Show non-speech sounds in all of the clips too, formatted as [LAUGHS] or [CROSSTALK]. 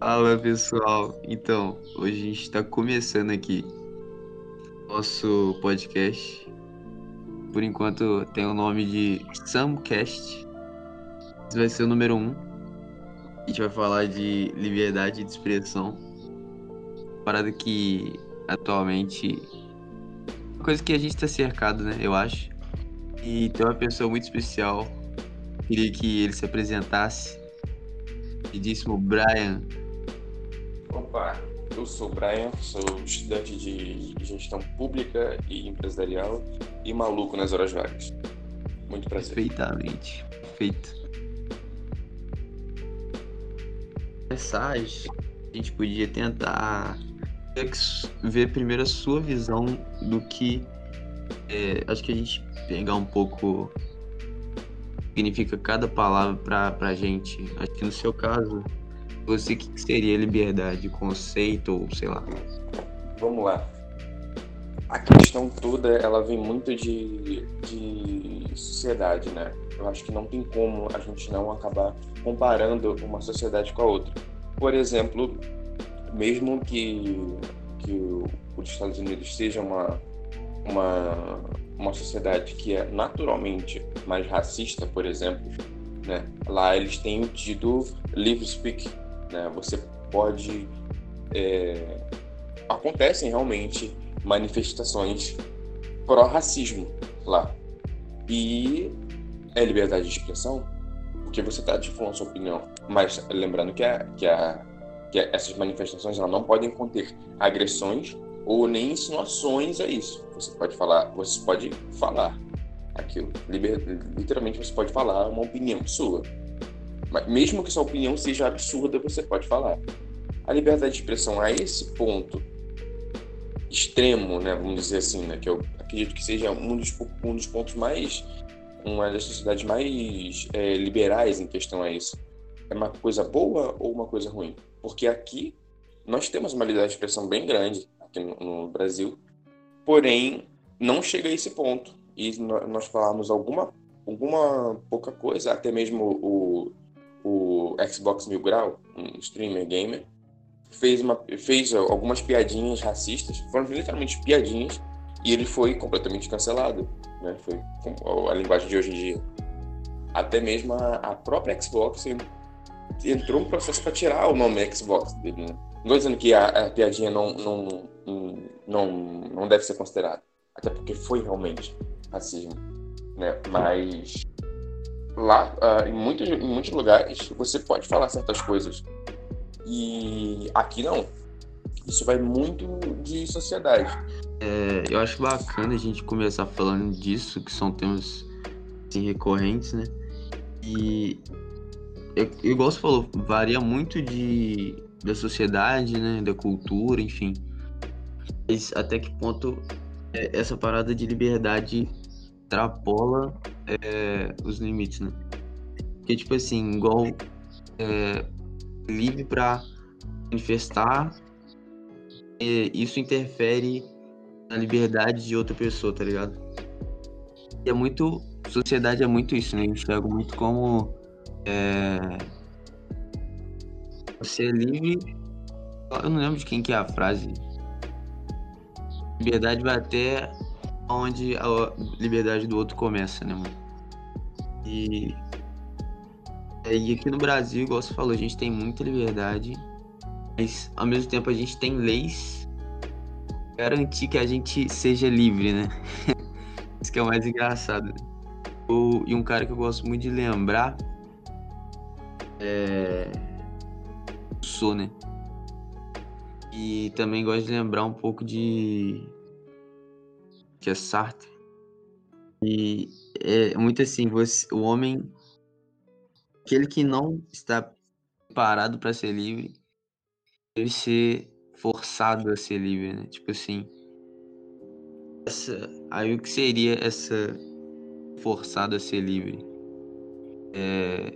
Fala pessoal, então hoje a gente está começando aqui nosso podcast. Por enquanto tem o nome de Samcast. Esse vai ser o número um. A gente vai falar de liberdade de expressão, parada que atualmente uma coisa que a gente está cercado, né? Eu acho. E tem uma pessoa muito especial. Queria que ele se apresentasse. Queridíssimo Brian. Opa, eu sou o Brian, sou estudante de gestão pública e empresarial e maluco nas horas vagas. Muito prazer. Perfeitamente. Perfeito. A gente podia tentar ver primeiro a sua visão do que é, acho que a gente pegar um pouco significa cada palavra pra, pra gente. Acho que no seu caso, você, o que seria liberdade? Conceito ou sei lá? Vamos lá. A questão toda, ela vem muito de, de sociedade, né? Eu acho que não tem como a gente não acabar comparando uma sociedade com a outra. Por exemplo, mesmo que, que os Estados Unidos seja uma, uma, uma sociedade que é naturalmente mais racista, por exemplo, né? lá eles têm tido livre speak, né? Você pode é... acontecem realmente manifestações pró-racismo lá e é liberdade de expressão porque você está falando sua opinião, mas lembrando que a, que a que essas manifestações não podem conter agressões ou nem insinuações a isso. Você pode falar, você pode falar aquilo. Liber, literalmente você pode falar uma opinião sua. Mesmo que sua opinião seja absurda, você pode falar. A liberdade de expressão a esse ponto extremo, né, vamos dizer assim, né, que eu acredito que seja um dos, um dos pontos mais, uma das sociedades mais é, liberais em questão a isso. É uma coisa boa ou uma coisa ruim? Porque aqui nós temos uma liberdade de expressão bem grande aqui no, no Brasil, porém não chega a esse ponto. E nós falamos alguma, alguma pouca coisa, até mesmo o, o Xbox Mil Grau, um streamer gamer, fez, uma, fez algumas piadinhas racistas, foram literalmente piadinhas, e ele foi completamente cancelado. Né? Foi a linguagem de hoje em dia. Até mesmo a, a própria Xbox entrou um processo para tirar o nome Xbox dele, né? Não estou dizendo que a, a, piadinha não, não, não, não deve ser considerada, até porque foi realmente racismo, né? Mas lá, uh, em, muitos, em muitos lugares, você pode falar certas coisas. E aqui não. Isso vai muito de sociedade. É, eu acho bacana a gente começar falando disso, que são temas assim, recorrentes, né? E igual você falou, varia muito de, da sociedade, né? Da cultura, enfim. Mas até que ponto é, essa parada de liberdade extrapola é, os limites, né? Porque, tipo assim, igual é, livre para manifestar, é, isso interfere na liberdade de outra pessoa, tá ligado? E é muito. Sociedade é muito isso, né? Eu enxergo muito como é... Você é livre. Eu não lembro de quem que é a frase. Liberdade vai até onde a liberdade do outro começa, né, mano? E. E aqui no Brasil, igual você falou, a gente tem muita liberdade, mas ao mesmo tempo a gente tem leis garantir que a gente seja livre, né? [LAUGHS] Isso que é o mais engraçado. O, e um cara que eu gosto muito de lembrar é... Sou, né? E também gosto de lembrar um pouco de. Que é Sartre. E é muito assim, você, o homem. Aquele que não está preparado para ser livre, deve ser forçado a ser livre, né? Tipo assim. Essa, aí o que seria essa forçado a ser livre? É,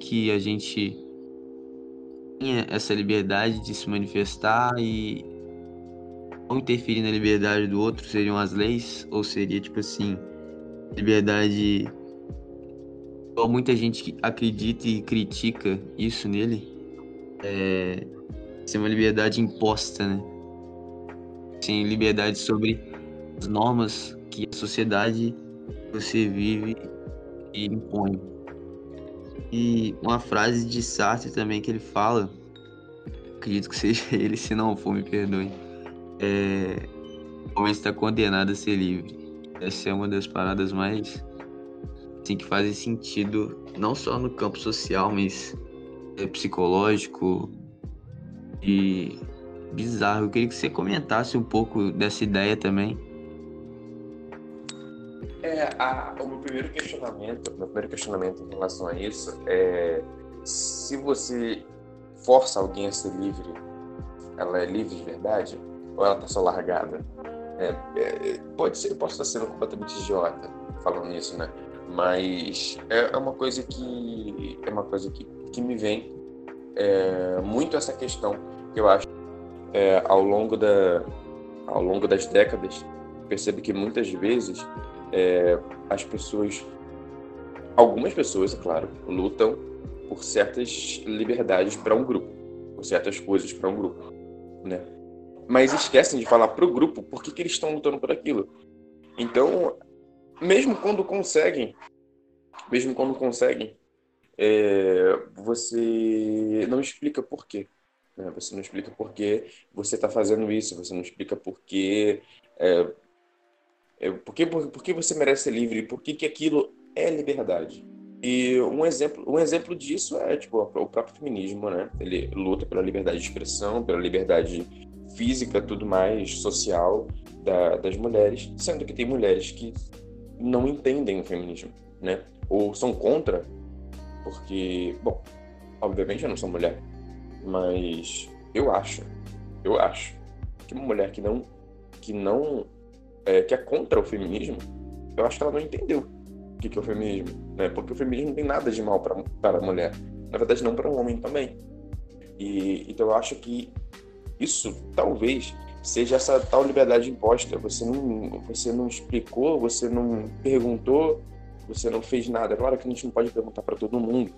que a gente tenha essa liberdade de se manifestar e não interferir na liberdade do outro seriam as leis ou seria tipo assim liberdade igual muita gente acredita e critica isso nele é, ser uma liberdade imposta, né? Sem liberdade sobre as normas que a sociedade que você vive e impõe. E uma frase de Sartre também que ele fala, acredito que seja [LAUGHS] ele, se não for, me perdoe. É, o homem está condenado a ser livre. Essa é uma das paradas mais assim, que fazem sentido, não só no campo social, mas é, psicológico e bizarro. Eu queria que você comentasse um pouco dessa ideia também. É, a, o meu primeiro questionamento, meu primeiro questionamento em relação a isso é se você força alguém a ser livre, ela é livre de verdade ou ela está só largada? É, é, pode ser, eu posso estar sendo completamente idiota falando isso, né? Mas é, é uma coisa que é uma coisa que, que me vem é, muito essa questão que eu acho é, ao longo da ao longo das décadas percebo que muitas vezes é, as pessoas, algumas pessoas, é claro, lutam por certas liberdades para um grupo, por certas coisas para um grupo, né? Mas esquecem de falar para o grupo por que, que eles estão lutando por aquilo. Então, mesmo quando conseguem, mesmo quando conseguem, é, você não explica por quê. Né? Você não explica por que você está fazendo isso, você não explica por que é, é, por, que, por, por que você merece ser livre? Por que, que aquilo é liberdade? E um exemplo, um exemplo disso é tipo, o próprio feminismo, né? Ele luta pela liberdade de expressão, pela liberdade física, tudo mais, social da, das mulheres, sendo que tem mulheres que não entendem o feminismo, né? Ou são contra, porque, bom, obviamente eu não sou mulher, mas eu acho, eu acho que uma mulher que não que não é, que é contra o feminismo, eu acho que ela não entendeu o que, que é o feminismo, né? Porque o feminismo não tem nada de mal para a mulher, na verdade não para o homem também. E então eu acho que isso talvez seja essa tal liberdade imposta. Você não, você não explicou, você não perguntou, você não fez nada. Claro que a gente não pode perguntar para todo mundo,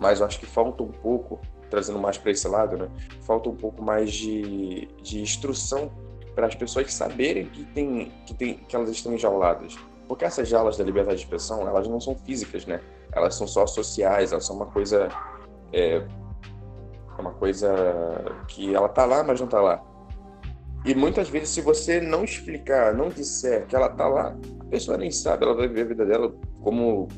mas eu acho que falta um pouco, trazendo mais para esse lado, né? Falta um pouco mais de, de instrução para as pessoas saberem que, tem, que, tem, que elas estão enjauladas. Porque essas jaulas da liberdade de expressão, elas não são físicas, né? Elas são só sociais, elas são uma coisa... É, uma coisa que ela tá lá, mas não tá lá. E muitas vezes, se você não explicar, não disser que ela tá lá, a pessoa nem sabe, ela vai viver a vida dela como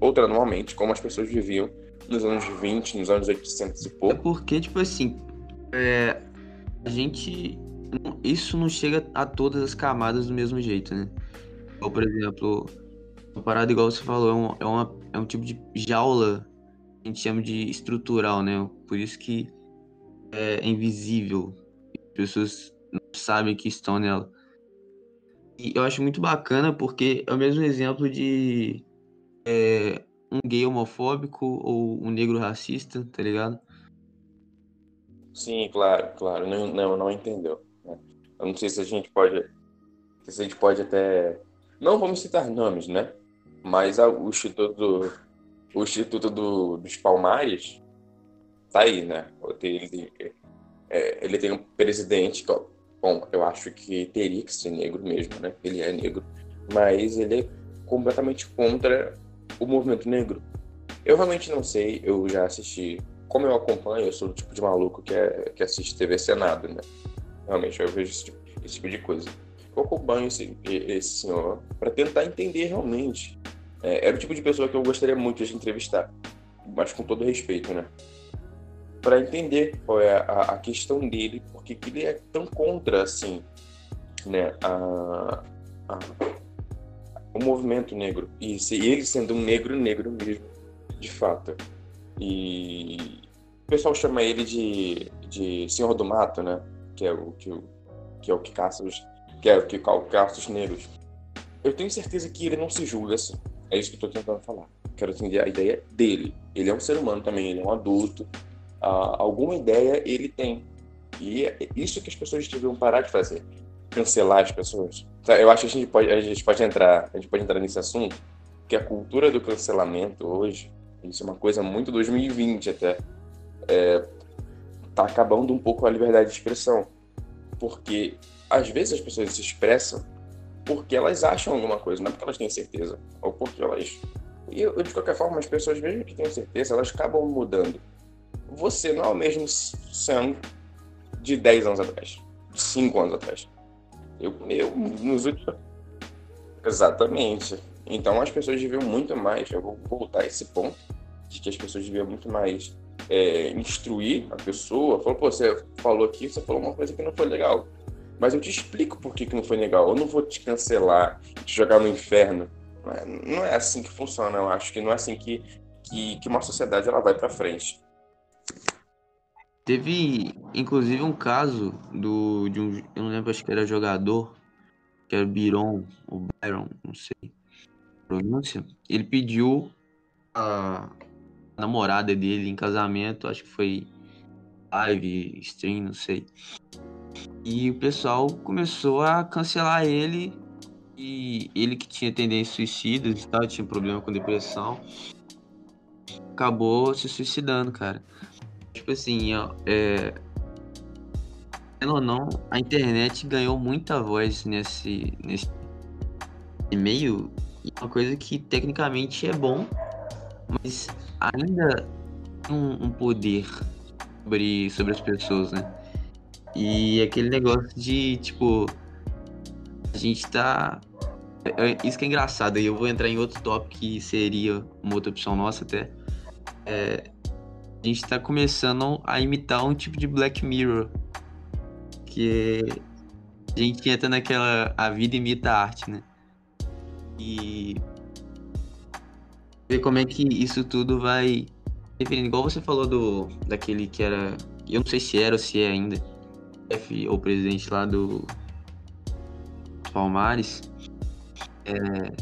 outra normalmente, como as pessoas viviam nos anos 20, nos anos 800 e pouco. É porque, tipo assim, é, a gente isso não chega a todas as camadas do mesmo jeito, né? Ou, por exemplo, uma parada igual você falou, é, um, é, uma, é um tipo de jaula a gente chama de estrutural, né? Por isso que é invisível. As pessoas não sabem que estão nela. E eu acho muito bacana porque é o mesmo exemplo de é, um gay homofóbico ou um negro racista, tá ligado? Sim, claro, claro. Não, não, não entendeu. Eu não sei se a gente pode. Se a gente pode até. Não vamos citar nomes, né? Mas o Instituto, o Instituto do, dos Palmares tá aí, né? Ele, é, ele tem um presidente que, bom, eu acho que teria que ser negro mesmo, né? Ele é negro. Mas ele é completamente contra o movimento negro. Eu realmente não sei, eu já assisti. Como eu acompanho, eu sou o tipo de maluco que, é, que assiste TV Senado, né? Realmente, eu vejo esse tipo, esse tipo de coisa. Eu acompanho esse, esse senhor para tentar entender realmente. É, era o tipo de pessoa que eu gostaria muito de entrevistar, mas com todo respeito, né? Para entender qual é a, a questão dele, porque que ele é tão contra, assim, né, a, a, o movimento negro. E se ele sendo um negro, negro mesmo, de fato. E o pessoal chama ele de, de Senhor do Mato, né? que é o que, que, é o que caça os, que é o que caça os negros. Eu tenho certeza que ele não se julga assim. É isso que eu estou tentando falar. Quero entender a ideia dele. Ele é um ser humano também, ele é um adulto. Ah, alguma ideia ele tem. E é isso que as pessoas deveriam parar de fazer. Cancelar as pessoas. Tá, eu acho que a gente pode, a gente pode entrar, a gente pode entrar nesse assunto, que a cultura do cancelamento hoje, isso é uma coisa muito 2020 até. É, tá acabando um pouco a liberdade de expressão. Porque às vezes as pessoas se expressam porque elas acham alguma coisa, não é porque elas têm certeza. Ou porque elas. E eu, de qualquer forma, as pessoas, mesmo que tenham certeza, elas acabam mudando. Você não é o mesmo Sam de 10 anos atrás, de 5 anos atrás. Eu, eu nos últimos. Exatamente. Então as pessoas deviam muito mais, eu vou voltar a esse ponto, de que as pessoas deviam muito mais é, instruir a pessoa. Falou, pô, você falou aqui, você falou uma coisa que não foi legal. Mas eu te explico por que, que não foi legal. Eu não vou te cancelar, te jogar no inferno. Não é, não é assim que funciona. Eu acho que não é assim que, que, que uma sociedade ela vai para frente. Teve, inclusive, um caso do, de um. Eu não lembro, acho que era jogador, que era Biron, ou Byron, não sei pronúncia. Ele pediu a namorada dele em casamento, acho que foi live, stream, não sei. E o pessoal começou a cancelar ele. E ele que tinha tendência suicida e tal, tinha problema com depressão, acabou se suicidando, cara. Tipo assim, ó, é. ou não, a internet ganhou muita voz nesse, nesse meio. E uma coisa que tecnicamente é bom, mas ainda tem um, um poder sobre, sobre as pessoas, né? E aquele negócio de, tipo, a gente tá. É, é, isso que é engraçado, e eu vou entrar em outro tópico que seria uma outra opção nossa até. É, a gente tá começando a imitar um tipo de Black Mirror. Que a gente entra naquela. A vida imita a arte, né? E. Ver como é que isso tudo vai. Igual você falou do. Daquele que era. Eu não sei se era ou se é ainda chefe ou presidente lá do Palmares. É,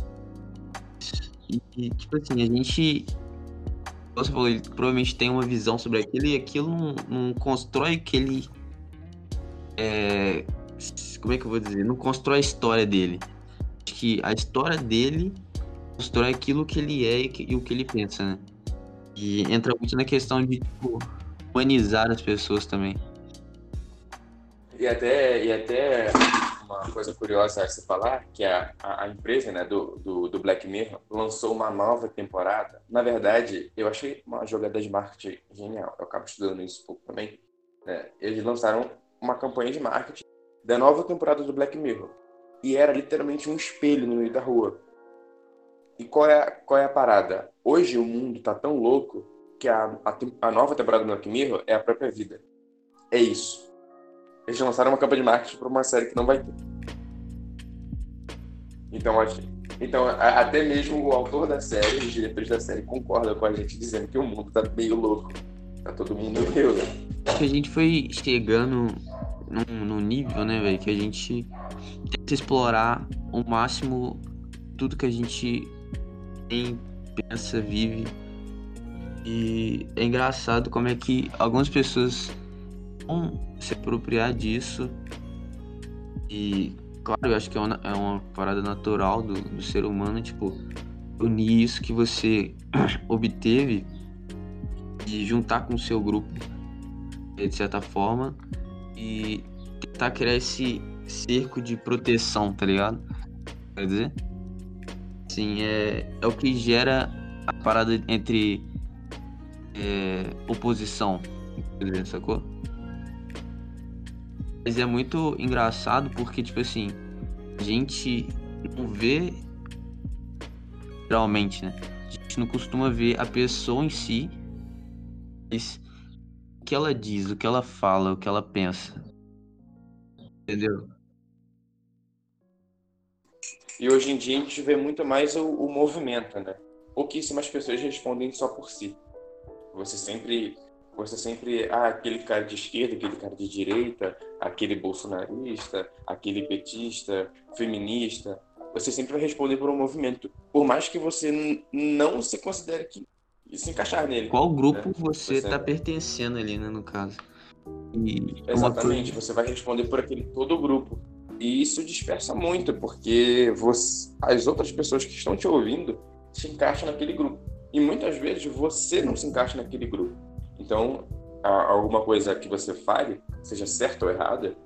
e, tipo assim, a gente. Você falou, ele provavelmente tem uma visão sobre aquilo e aquilo não, não constrói que ele. É, como é que eu vou dizer? Não constrói a história dele. Acho que a história dele constrói aquilo que ele é e, que, e o que ele pensa, né? E entra muito na questão de tipo, humanizar as pessoas também. E até, e até uma coisa curiosa a se falar, que a, a, empresa né, do, do, do, Black Mirror lançou uma nova temporada. Na verdade, eu achei uma jogada de marketing genial. Eu acabo estudando isso um pouco também. Né? Eles lançaram uma campanha de marketing da nova temporada do Black Mirror. E era literalmente um espelho no meio da rua. E qual é, qual é a parada? Hoje o mundo tá tão louco que a, a, a nova temporada do Black Mirror é a própria vida. É isso eles lançaram uma campanha de marketing para uma série que não vai ter. Então, acho, então a, até mesmo o autor da série, os diretores da série concordam com a gente dizendo que o mundo tá meio louco. Tá todo mundo meio. Acho que a gente foi chegando num, num nível, né, velho, que a gente tenta explorar o máximo tudo que a gente tem, pensa, vive. E é engraçado como é que algumas pessoas vão se apropriar disso. E, claro, eu acho que é uma, é uma parada natural do, do ser humano, tipo, unir isso que você [CLEARS THROAT] obteve e juntar com o seu grupo, de certa forma, e tentar criar esse cerco de proteção, tá ligado? Quer dizer? Sim, é, é o que gera a parada entre é, oposição, sacou? Mas é muito engraçado porque, tipo assim, a gente não vê realmente, né? A gente não costuma ver a pessoa em si, mas o que ela diz, o que ela fala, o que ela pensa. Entendeu? E hoje em dia a gente vê muito mais o, o movimento, né? Pouquíssimas pessoas respondem só por si. Você sempre você sempre, ah, aquele cara de esquerda, aquele cara de direita, aquele bolsonarista, aquele petista, feminista, você sempre vai responder por um movimento, por mais que você não se considere que se encaixar nele. Qual grupo né? você está pertencendo ali, né, no caso? E Exatamente, você vai responder por aquele todo o grupo. E isso dispersa muito, porque você, as outras pessoas que estão te ouvindo se encaixam naquele grupo. E muitas vezes você não se encaixa naquele grupo. Então, alguma coisa que você fale, seja certa ou errada,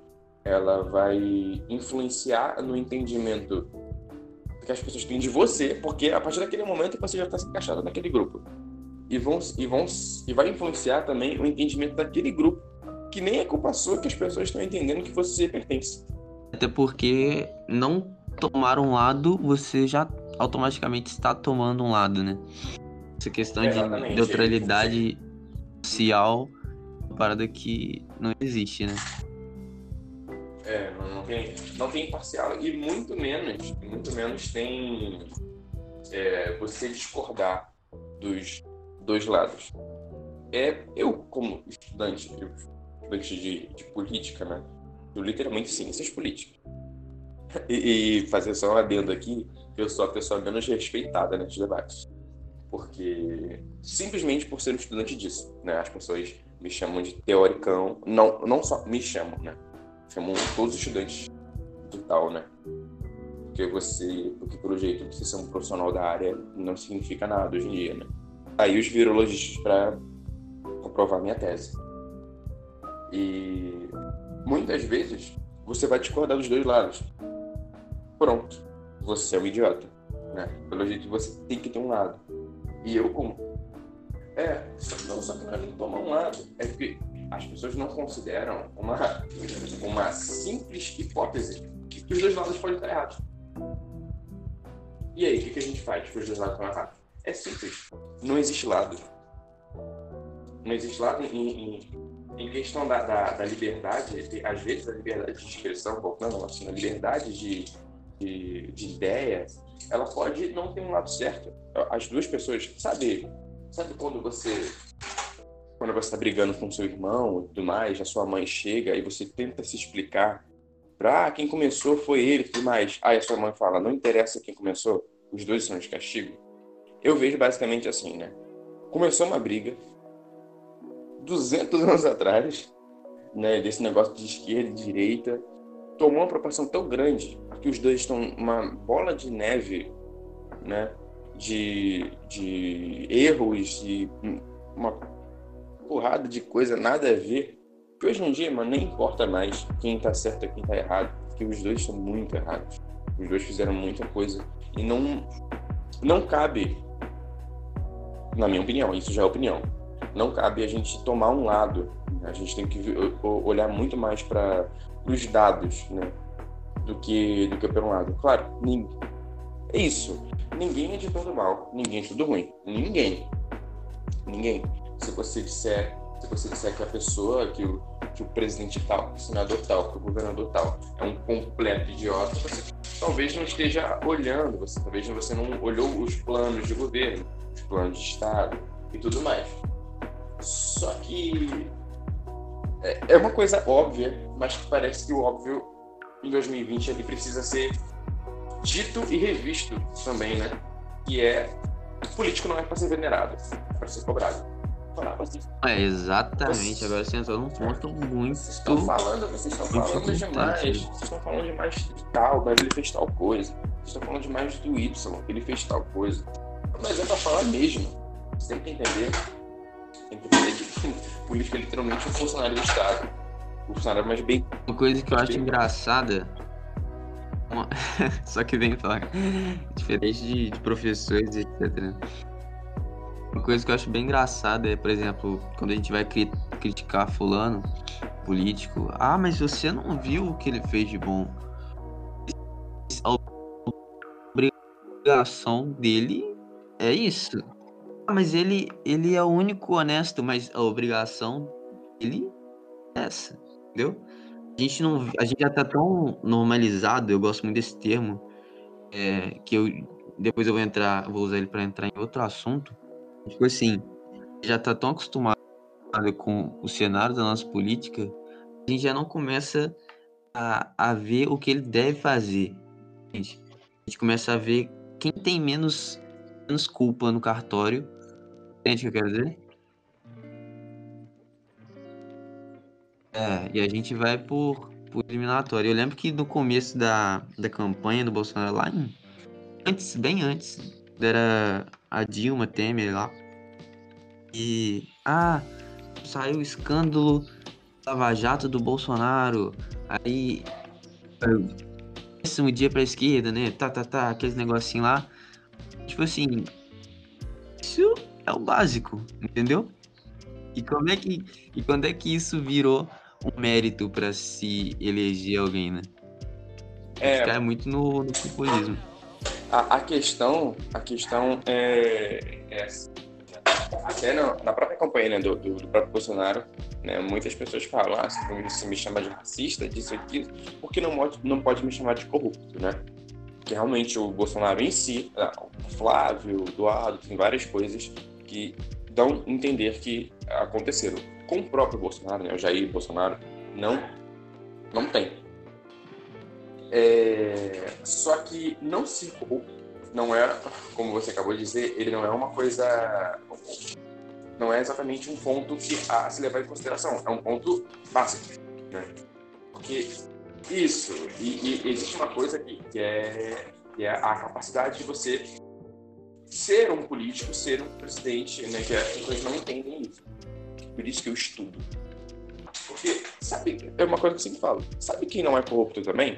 ela vai influenciar no entendimento que as pessoas têm de você, porque a partir daquele momento você já está se encaixado naquele grupo. E, vão, e, vão, e vai influenciar também o entendimento daquele grupo, que nem é culpa sua que as pessoas estão entendendo que você pertence. Até porque não tomar um lado, você já automaticamente está tomando um lado, né? Essa questão é, de neutralidade social, uma parada que não existe, né? É, não tem, não tem imparcial e muito menos, muito menos tem é, você discordar dos dois lados. É, eu como estudante, estudante de, de política, né? Eu literalmente ciências políticas. [LAUGHS] E, e fazer só um adendo aqui, eu sou a pessoa menos respeitada nesses debates. Porque simplesmente por ser um estudante disso, né? As pessoas me chamam de teoricão, não, não só me chamam, né? chamam todos os estudantes do tal, né? Porque você, porque pelo jeito você ser um profissional da área não significa nada hoje em dia, né? Aí os virologistas para comprovar minha tese. E muitas vezes você vai discordar dos dois lados. Pronto, você é um idiota, né? Pelo jeito você tem que ter um lado. E eu como é, não só que não é nem tomar um lado, é que as pessoas não consideram uma, uma simples hipótese que os dois lados podem estar errados. E aí, o que, que a gente faz que os dois lados estão errados? É simples. Não existe lado. Não existe lado em, em, em questão da, da, da, liberdade, às vezes a liberdade de expressão, voltando assim, a liberdade de, de, de ideia, ela pode não ter um lado certo. As duas pessoas, sabe, sabe quando você quando você está brigando com seu irmão e tudo mais, a sua mãe chega e você tenta se explicar para ah, quem começou foi ele e tudo mais. Aí a sua mãe fala, não interessa quem começou, os dois são de castigo. Eu vejo basicamente assim, né? Começou uma briga 200 anos atrás, né, desse negócio de esquerda e direita, tomou uma proporção tão grande que os dois estão uma bola de neve, né, de, de erros e uma porrada de coisa, nada a ver. Que hoje em dia, mano, nem importa mais quem tá certo e quem tá errado, porque os dois são muito errados. Os dois fizeram muita coisa e não não cabe, na minha opinião, isso já é opinião. Não cabe a gente tomar um lado. A gente tem que olhar muito mais para os dados, né? Do que do que por um lado. Claro, ninguém. É isso. Ninguém é de todo mal, ninguém é de tudo ruim. Ninguém. Ninguém se você disser, se você disser que a pessoa, que o, que o presidente tal, que o senador tal, que o governador tal é um completo idiota, você talvez não esteja olhando, você talvez você não olhou os planos de governo, os planos de estado e tudo mais. Só que é, é uma coisa óbvia, mas que parece que o óbvio em 2020 ele precisa ser dito e revisto também, né? Que é político não é para ser venerado, é para ser cobrado. É, exatamente. Agora você entrou num ponto muito. Vocês estão falando, vocês estão falando demais. Vocês estão falando demais de tal, mas ele fez tal coisa. Vocês estão falando demais do Y, ele fez tal coisa. Mas é pra falar mesmo. Você tem que entender. Tem que entender que política é literalmente um funcionário do Estado. O funcionário mais bem. Uma coisa que eu acho engraçada. Uma... [LAUGHS] Só que vem falar. Diferente de, de professores, etc. Uma coisa que eu acho bem engraçada é, por exemplo, quando a gente vai cri criticar fulano, político, ah, mas você não viu o que ele fez de bom. A obrigação dele é isso. Mas ele, ele é o único honesto, mas a obrigação dele é essa, entendeu? A gente não, a gente já tá tão normalizado, eu gosto muito desse termo, é, que eu depois eu vou entrar, vou usar ele para entrar em outro assunto, Tipo assim, já tá tão acostumado com o cenário da nossa política, a gente já não começa a, a ver o que ele deve fazer. Gente. A gente começa a ver quem tem menos, menos culpa no cartório. Entende o que eu quero dizer? É, e a gente vai por, por eliminatório. Eu lembro que no começo da, da campanha do Bolsonaro, lá em, antes, bem antes, era a Dilma Temer lá. E. Ah, saiu o escândalo Lava Jato do Bolsonaro. Aí. Péssimo dia pra esquerda, né? Tá, tá, tá, aqueles negocinho lá. Tipo assim. Isso é o básico, entendeu? E como é que. E quando é que isso virou um mérito para se eleger alguém, né? É, cai muito no, no populismo. A, a, questão, a questão é, é assim, até na, na, própria campanha né, do, do, do, próprio Bolsonaro, né, muitas pessoas falam, ah, se me chama de racista, disso aqui, porque não pode, não pode me chamar de corrupto, né? Que realmente o Bolsonaro em si, ah, o Flávio, o Eduardo, tem várias coisas que dão a entender que aconteceram. Com o próprio Bolsonaro, né, o Jair Bolsonaro, não, não tem. É, só que não se não é, como você acabou de dizer, ele não é uma coisa. Não é exatamente um ponto que a se levar em consideração. É um ponto básico. Né? Porque isso, e, e existe uma coisa que, que, é, que é a capacidade de você ser um político, ser um presidente, né? Que as pessoas não entendem isso. Por isso que eu estudo. Porque, sabe, é uma coisa que eu sempre falo. Sabe quem não é corrupto também?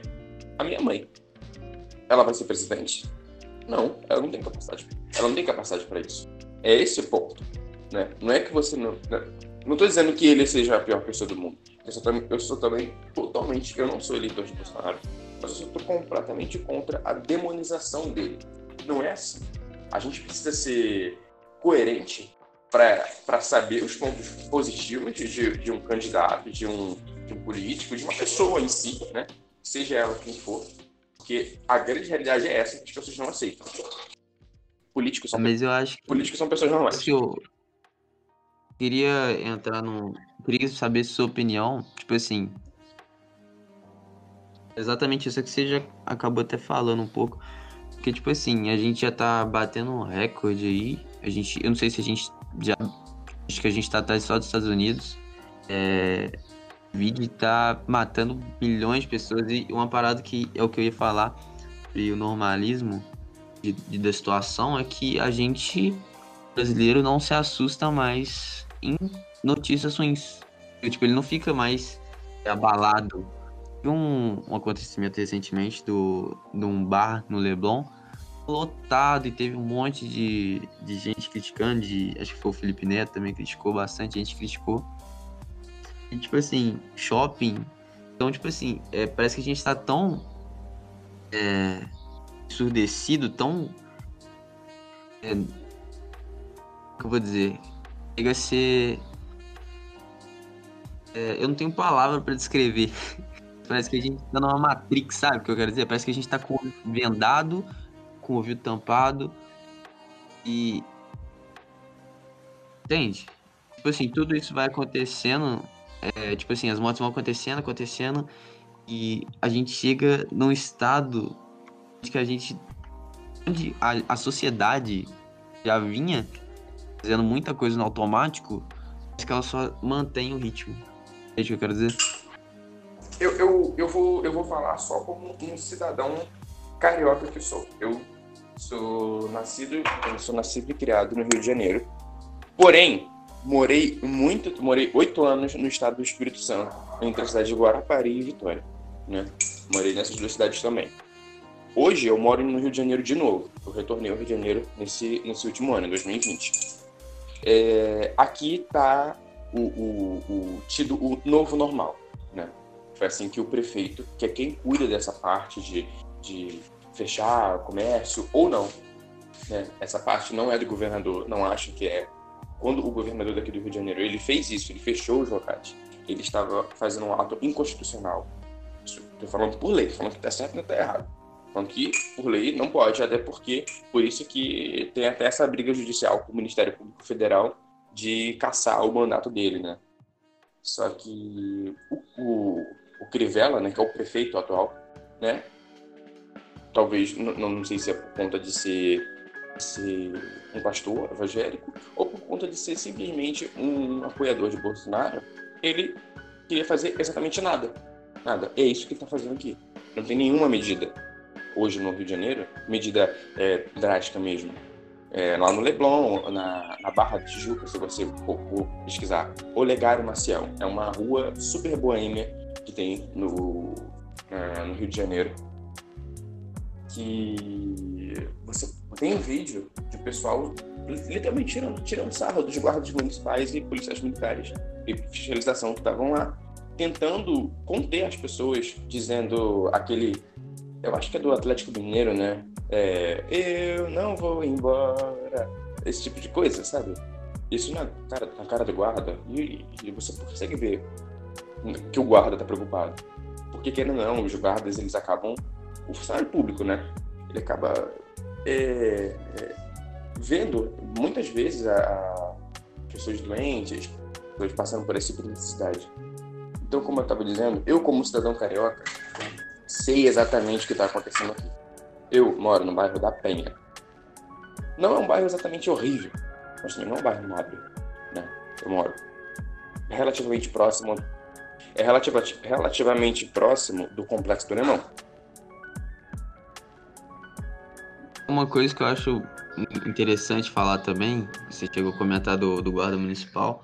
A minha mãe. Ela vai ser presidente? Não, ela não tem capacidade. Ela não tem capacidade para isso. É esse o ponto. Né? Não é que você não. Né? Não estou dizendo que ele seja a pior pessoa do mundo. Eu sou, eu sou também totalmente. Eu não sou eleitor de Bolsonaro, mas eu estou completamente contra a demonização dele. Não é assim. A gente precisa ser coerente para saber os pontos positivos de, de um candidato, de um, de um político, de uma pessoa em si, né? seja ela quem for, porque a grande realidade é essa que as pessoas não aceitam. Políticos são, Mas eu acho que... políticos são pessoas normais. Eu queria entrar no. Queria saber sua opinião. Tipo assim. Exatamente isso que você já acabou até falando um pouco. Porque, tipo assim, a gente já tá batendo um recorde aí. A gente. Eu não sei se a gente já. Acho que a gente tá atrás só dos Estados Unidos. É, Covid tá matando milhões de pessoas e uma parada que é o que eu ia falar e o normalismo de, de, da situação é que a gente brasileiro não se assusta mais em notícias ruins. Tipo, ele não fica mais abalado. Um, um acontecimento recentemente do, de um bar no Leblon lotado e teve um monte de, de gente criticando, de, acho que foi o Felipe Neto também criticou bastante, gente criticou e, tipo assim, shopping. Então, tipo assim, é, parece que a gente tá tão é, ensurdecido, tão. É, que eu vou dizer? Chega a ser. É, eu não tenho palavra para descrever. [LAUGHS] Parece que a gente tá numa Matrix, sabe o que eu quero dizer? Parece que a gente tá com o vendado, com o ouvido tampado. E. Entende? Tipo assim, tudo isso vai acontecendo é, tipo assim, as mortes vão acontecendo, acontecendo, e a gente chega num estado de que a gente. onde a, a sociedade já vinha fazendo muita coisa no automático, mas que ela só mantém o ritmo. É isso que eu quero dizer. Eu, eu, eu, vou, eu vou falar só como um cidadão carioca que sou. Eu sou nascido, eu sou nascido e criado no Rio de Janeiro. Porém, morei muito, morei oito anos no estado do Espírito Santo, entre a cidade de Guarapari e Vitória, né? Morei nessas duas cidades também. Hoje eu moro no Rio de Janeiro de novo. Eu retornei ao Rio de Janeiro nesse, nesse último ano, 2020. É, aqui está o, o, o, tido o novo normal? Foi assim que o prefeito, que é quem cuida dessa parte de, de fechar comércio ou não, né? Essa parte não é do governador, não acho que é quando o governador daqui do Rio de Janeiro ele fez isso, ele fechou os locais, ele estava fazendo um ato inconstitucional. Estou falando por lei, falando que está certo e não está errado. Falando que por lei não pode, até porque por isso que tem até essa briga judicial com o Ministério Público Federal de caçar o mandato dele, né? Só que o, o, o Crivella, né, que é o prefeito atual, né? Talvez, não, não sei se é por conta de ser ser um pastor evangélico ou por conta de ser simplesmente um apoiador de Bolsonaro, ele queria fazer exatamente nada. Nada. É isso que está fazendo aqui. Não tem nenhuma medida hoje no Rio de Janeiro, medida é, drástica mesmo, É, lá no Leblon, na, na Barra de Tijuca, se você for, for pesquisar, Olegário Maciel. É uma rua super boêmia que tem no, uh, no Rio de Janeiro. Que você tem vídeo de pessoal literalmente tirando, tirando sarro dos guardas municipais e policiais militares e fiscalização que estavam lá, tentando conter as pessoas, dizendo aquele. Eu acho que é do Atlético Mineiro, né? É, eu não vou embora. Esse tipo de coisa, sabe? Isso na cara, na cara do guarda, e, e você consegue ver que o guarda tá preocupado. Porque, querendo ou não, os guardas, eles acabam... O funcionário público, né? Ele acaba é, é, vendo, muitas vezes, a, a pessoas doentes, pessoas passando por esse tipo de necessidade. Então, como eu estava dizendo, eu, como cidadão carioca, sei exatamente o que está acontecendo aqui. Eu moro no bairro da Penha. Não é um bairro exatamente horrível, mas também não é um bairro nobre. Né? Eu moro relativamente próximo é relativa, relativamente próximo do Complexo do Alemão. Uma coisa que eu acho interessante falar também, você chegou a comentar do, do guarda municipal,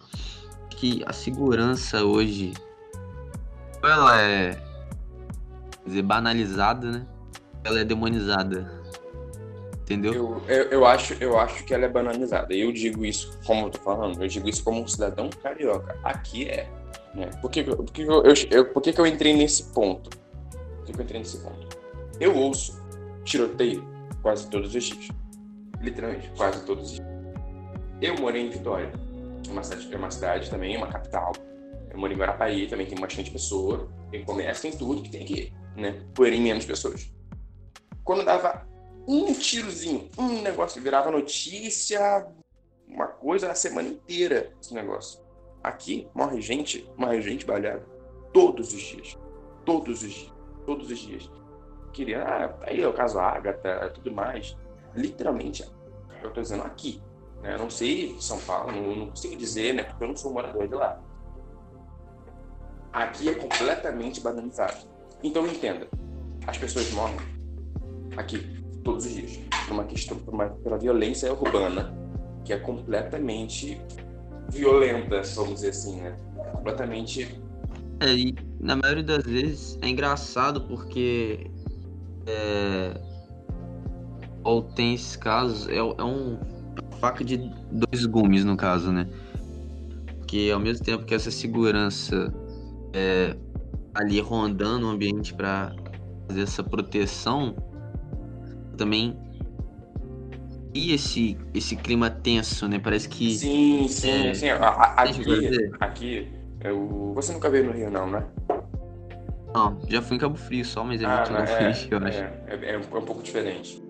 que a segurança hoje ela é dizer, banalizada, né? Ela é demonizada. Entendeu? Eu, eu, eu, acho, eu acho que ela é banalizada. Eu digo isso, como eu tô falando, eu digo isso como um cidadão carioca. Aqui é. Né? Por, que, por, que eu, eu, por que, eu entrei nesse ponto? Por que, eu entrei nesse ponto? Eu ouço tiroteio quase todos os dias. Literalmente, quase todos os dias. Eu morei em Vitória, é uma cidade, é uma cidade também, uma capital. Eu moro em Guarapaí, também tem bastante pessoa, tem comércio, tem tudo que tem aqui, né? Porém, menos pessoas. Quando dava um tirozinho, um negócio, virava notícia, uma coisa a semana inteira, esse negócio. Aqui morre gente, morre gente balhada todos os dias. Todos os dias. Todos os dias. Queria, ah, tá aí o caso Agatha, tudo mais. Literalmente, eu tô dizendo aqui. Né? Eu não sei São Paulo, não, não consigo dizer, né? Porque eu não sou morador de lá. Aqui é completamente banalizado. Então entenda, as pessoas morrem aqui todos os dias por uma questão, por uma, pela violência urbana que é completamente violenta, vamos dizer assim, né? Completamente. É, e na maioria das vezes é engraçado porque. É, ou tem esses casos, é, é um faca de dois gumes, no caso, né? Porque ao mesmo tempo que essa segurança é, ali rondando o ambiente para fazer essa proteção, também e esse, esse clima tenso, né? Parece que. Sim, sim, é, sim. Aqui, aqui eu... você nunca veio no Rio, não, né? Não, já fui em Cabo Frio só, mas é ah, muito é, frio, eu acho. É, é, é, um pouco diferente.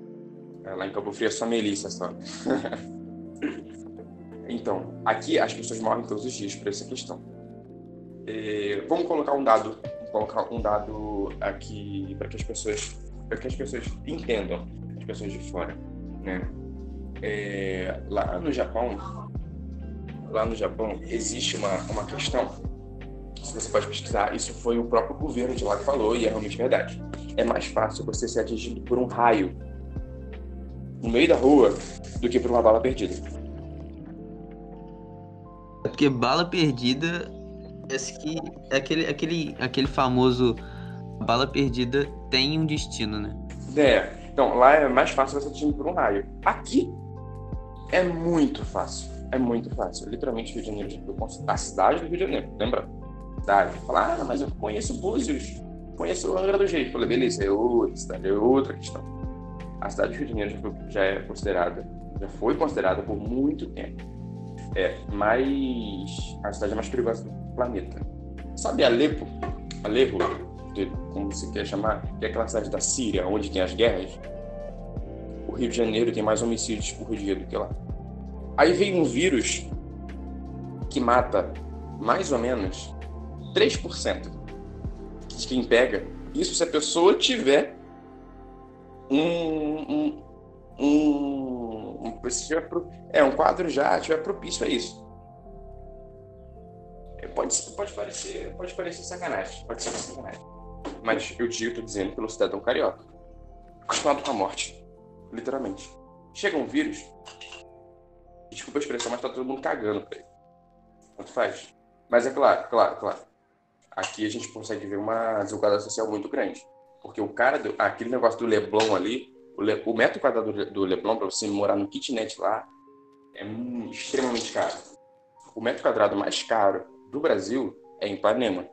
É, lá em Cabo Frio é só Melissa só. [LAUGHS] então, aqui as pessoas morrem todos os dias por essa questão. É, vamos colocar um dado, colocar um dado aqui para que as pessoas, para que as pessoas entendam, as pessoas de fora, né? É, lá no Japão, lá no Japão existe uma, uma questão, se você pode pesquisar, isso foi o próprio governo de lá que falou e é realmente verdade. É mais fácil você ser atingido por um raio no meio da rua do que por uma bala perdida. É porque bala perdida parece que é aquele, aquele, aquele famoso bala perdida tem um destino, né? É. Então, lá é mais fácil você atingir por um raio. Aqui, é muito fácil. É muito fácil. Literalmente, Rio de Janeiro, a cidade do Rio de Janeiro, lembra? Cidade. Falar, ah, mas eu conheço Búzios, conheço Angra do Reis. Falei, beleza, é outra cidade, é outra questão. A cidade do Rio de Janeiro já é considerada, já foi considerada por muito tempo. É, mas a cidade mais perigosa do planeta. Sabe Alepo? Alepo, como se quer chamar, que é aquela cidade da Síria, onde tem as guerras? Rio de Janeiro tem mais homicídios por dia do que lá. Aí veio um vírus que mata mais ou menos 3% de quem pega. Isso se a pessoa tiver um, um, um, um é um quadro já tiver propício a isso. É, pode, pode, parecer, pode parecer sacanagem, pode ser sacanagem. Mas eu digo, tô dizendo pelo cidadão carioca. Acostumado com a morte literalmente. chega um vírus, desculpa a expressão, mas tá todo mundo cagando pra ele. Quanto faz? Mas é claro, claro, claro. Aqui a gente consegue ver uma desigualdade social muito grande. Porque o cara, do, aquele negócio do Leblon ali, o, Le, o metro quadrado do, do Leblon, para você morar no kitnet lá, é extremamente caro. O metro quadrado mais caro do Brasil é em Ipanema.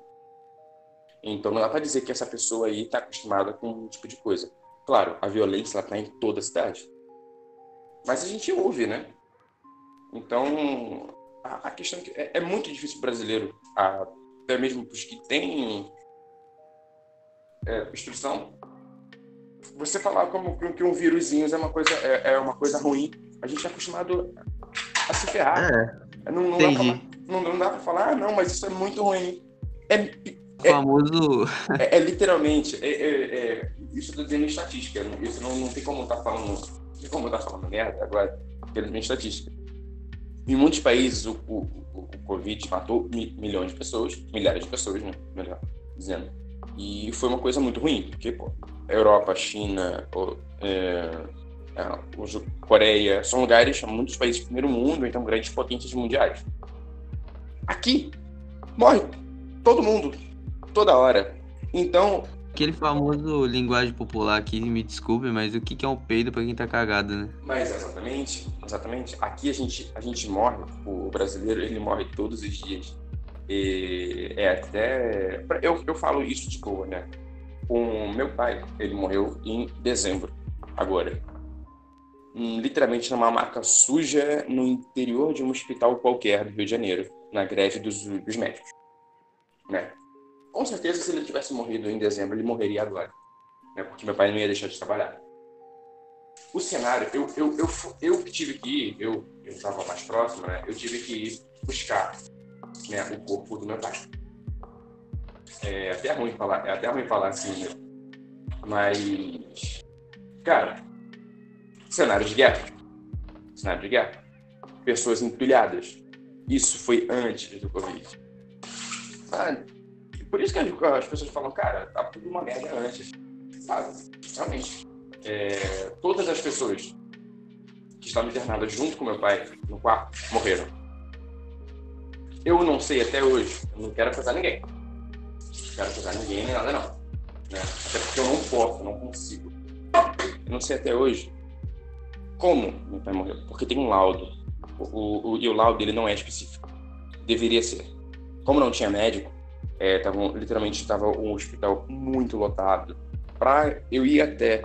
Então não dá para dizer que essa pessoa aí está acostumada com um tipo de coisa. Claro, a violência está em toda a cidade. Mas a gente ouve, né? Então, a, a questão é que é, é muito difícil o brasileiro, a, até mesmo os que têm é, instrução, você falar como que um vírusinho é uma coisa é, é, uma coisa ruim. A gente é acostumado a se ferrar. É, não, não, dá falar, não, não, dá pra falar, ah, não, mas isso é muito ruim. É, é, famoso. É, é literalmente, é, é, é, isso eu tô dizendo em estatística, isso não, não tem como estar tá falando, não tem como estar tá falando merda agora, pela estatística. Em muitos países, o, o, o, o Covid matou mi, milhões de pessoas, milhares de pessoas, né? Melhor dizendo. E foi uma coisa muito ruim, porque, pô, Europa, China, é, é, Coreia, são lugares, muitos países do primeiro mundo, então grandes potências mundiais. Aqui, morre todo mundo, toda hora. Então. Aquele famoso linguagem popular aqui, me desculpe, mas o que é um peido para quem tá cagado, né? Mas exatamente, exatamente. Aqui a gente, a gente morre, o brasileiro, ele morre todos os dias. E é até. Eu, eu falo isso de boa, né? O meu pai, ele morreu em dezembro, agora. Hum, literalmente numa marca suja no interior de um hospital qualquer do Rio de Janeiro, na greve dos, dos médicos. Né? Com certeza, se ele tivesse morrido em dezembro, ele morreria agora. Né? Porque meu pai não ia deixar de trabalhar. O cenário, eu, eu, eu, eu tive que ir, eu estava mais próximo, né? Eu tive que ir buscar né, o corpo do meu pai. É até ruim falar, é até ruim falar assim, né? Mas, cara, cenário de guerra. Cenário de guerra. Pessoas empilhadas. Isso foi antes do Covid. Ah, por isso que as pessoas falam, cara, tá tudo uma merda antes. Sabe? Realmente. É, todas as pessoas que estavam internadas junto com meu pai no quarto morreram eu não sei até hoje, eu não quero acusar ninguém. Não quero acusar ninguém nem nada, não. Né? Até porque eu não posso, não consigo. Eu não sei até hoje como meu pai morreu. Porque tem um laudo. O, o, o, e o laudo dele não é específico. Deveria ser. Como não tinha médico, é, literalmente estava um hospital muito lotado. Para eu ir até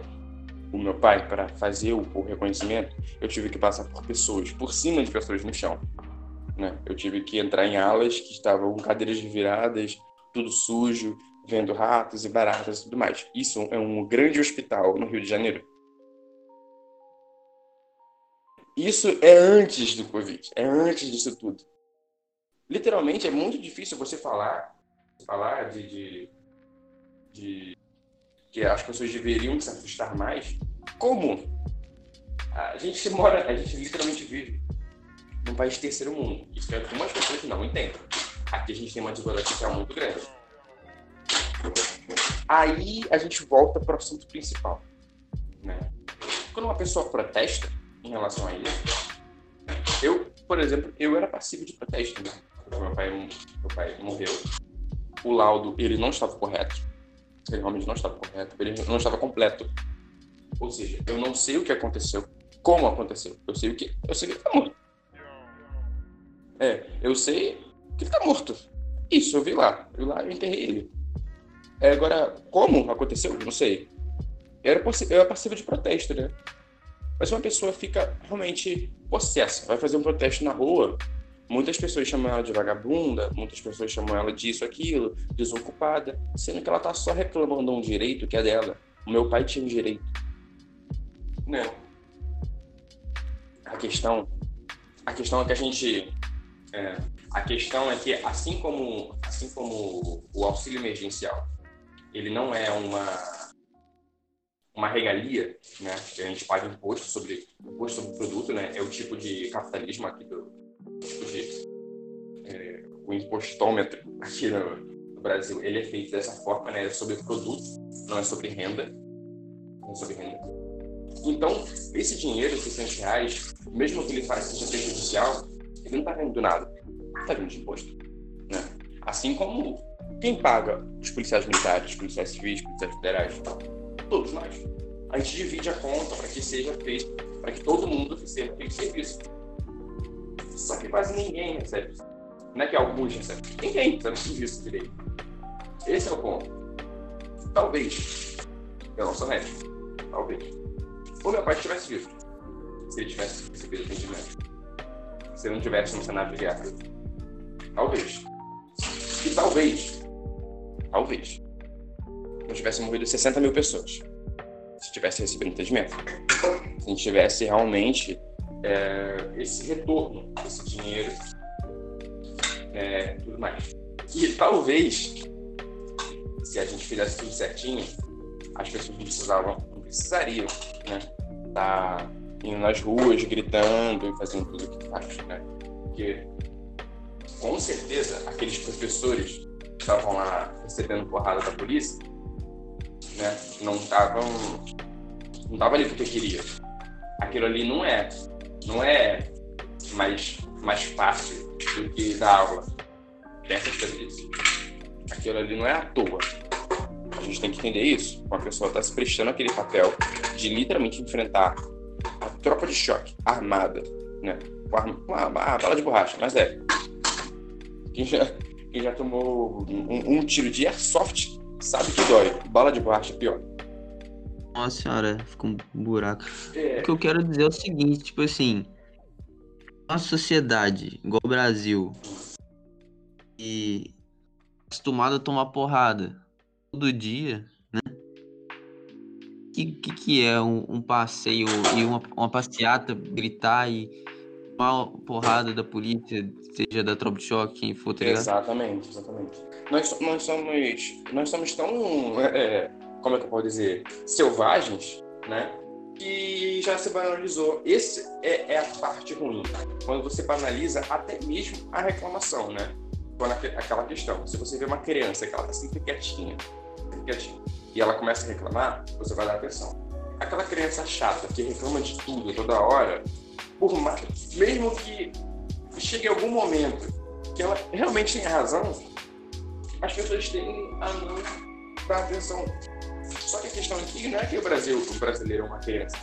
o meu pai para fazer o, o reconhecimento, eu tive que passar por pessoas, por cima de pessoas no chão. Né? Eu tive que entrar em alas que estavam com cadeiras viradas, tudo sujo, vendo ratos e baratas e tudo mais. Isso é um grande hospital no Rio de Janeiro. Isso é antes do Covid, é antes disso tudo. Literalmente é muito difícil você falar, falar de, de, de que as pessoas deveriam se assustar mais. Como? A gente [LAUGHS] mora, a gente literalmente vive num país terceiro mundo. Isso é que algumas pessoas não entendem. Aqui a gente tem uma desigualdade social muito grande. Aí a gente volta para o assunto principal. Né? Quando uma pessoa protesta em relação a isso, eu, por exemplo, eu era passivo de protesto. Né? Meu pai, meu pai morreu, o laudo ele não estava correto, ele realmente não estava correto, ele não estava completo. Ou seja, eu não sei o que aconteceu, como aconteceu. Eu sei o que, eu sei que ele está morto. É, eu sei que ele tá morto. Isso, eu vi lá. Eu vi lá eu enterrei ele. É, agora, como aconteceu? Não sei. Era, era passivo de protesto, né? Mas uma pessoa fica realmente possessa, vai fazer um protesto na rua. Muitas pessoas chamam ela de vagabunda, muitas pessoas chamam ela disso, aquilo, desocupada, sendo que ela tá só reclamando um direito que é dela. O meu pai tinha um direito. Né? A questão, a questão é que a gente é, a questão é que, assim como, assim como o auxílio emergencial, ele não é uma, uma regalia, né? A gente paga imposto sobre, imposto sobre o produto, né? É o tipo de capitalismo aqui do, é, o impostômetro aqui no, Brasil, ele é feito dessa forma, né? É sobre produto, não é sobre renda, não é sobre renda. Então, esse dinheiro, 600 reais, mesmo que ele faça seja prejudicial, ele não está vindo do nada. Está vindo de imposto. Né? Assim como quem paga os policiais militares, os policiais civis, os policiais federais? Todos nós. A gente divide a conta para que seja feito, para que todo mundo receba aquele serviço. Só que quase ninguém recebe. Não é que alguns recebem. Ninguém recebe serviço direito. Esse é o ponto. Talvez. Eu não sou médico. Talvez. O meu pai tivesse visto. Se ele tivesse recebido atendimento. Se ele não tivesse no cenário de guerra. Talvez. E talvez Talvez. Não tivesse morrido 60 mil pessoas. Se tivesse recebido atendimento. Se a gente tivesse realmente é, esse retorno, esse dinheiro, é, tudo mais. E talvez, se a gente fizesse tudo certinho, as pessoas precisavam, não precisariam, né? Tá indo nas ruas, gritando e fazendo tudo o que faz, né? Porque, com certeza, aqueles professores estavam lá recebendo porrada da polícia, né? Não estavam não tava ali porque queria. Aquilo ali não é não é mais mais fácil do que dar aula. Dessas coisas. Aquilo ali não é à toa. A gente tem que entender isso. Uma pessoa está se prestando aquele papel de literalmente enfrentar a tropa de choque armada, né? Com a, bala de borracha, mas é. Quem já, quem já tomou um, um, tiro de airsoft sabe que dói. Bala de borracha é pior. Nossa senhora, ficou um buraco. É. O que eu quero dizer é o seguinte, tipo assim, uma sociedade igual o Brasil e acostumada a tomar porrada todo dia, né? O que, que, que, é um, um passeio e uma, uma passeata gritar e uma porrada da polícia, seja da tropa de choque, quem for, tá Exatamente, exatamente. Nós, nós somos. Nós somos tão. [LAUGHS] É, como é que eu posso dizer? Selvagens, né? Que já se banalizou. Esse é, é a parte ruim. Quando você banaliza até mesmo a reclamação, né? Quando aquela questão. Se você vê uma criança que ela tá sempre quietinha, sempre quietinha, e ela começa a reclamar, você vai dar atenção. Aquela criança chata que reclama de tudo toda hora, por mais, mesmo que chegue algum momento que ela realmente tenha razão, as pessoas têm a não dar atenção. Só que a questão aqui não é que o Brasil, o brasileiro é uma criança.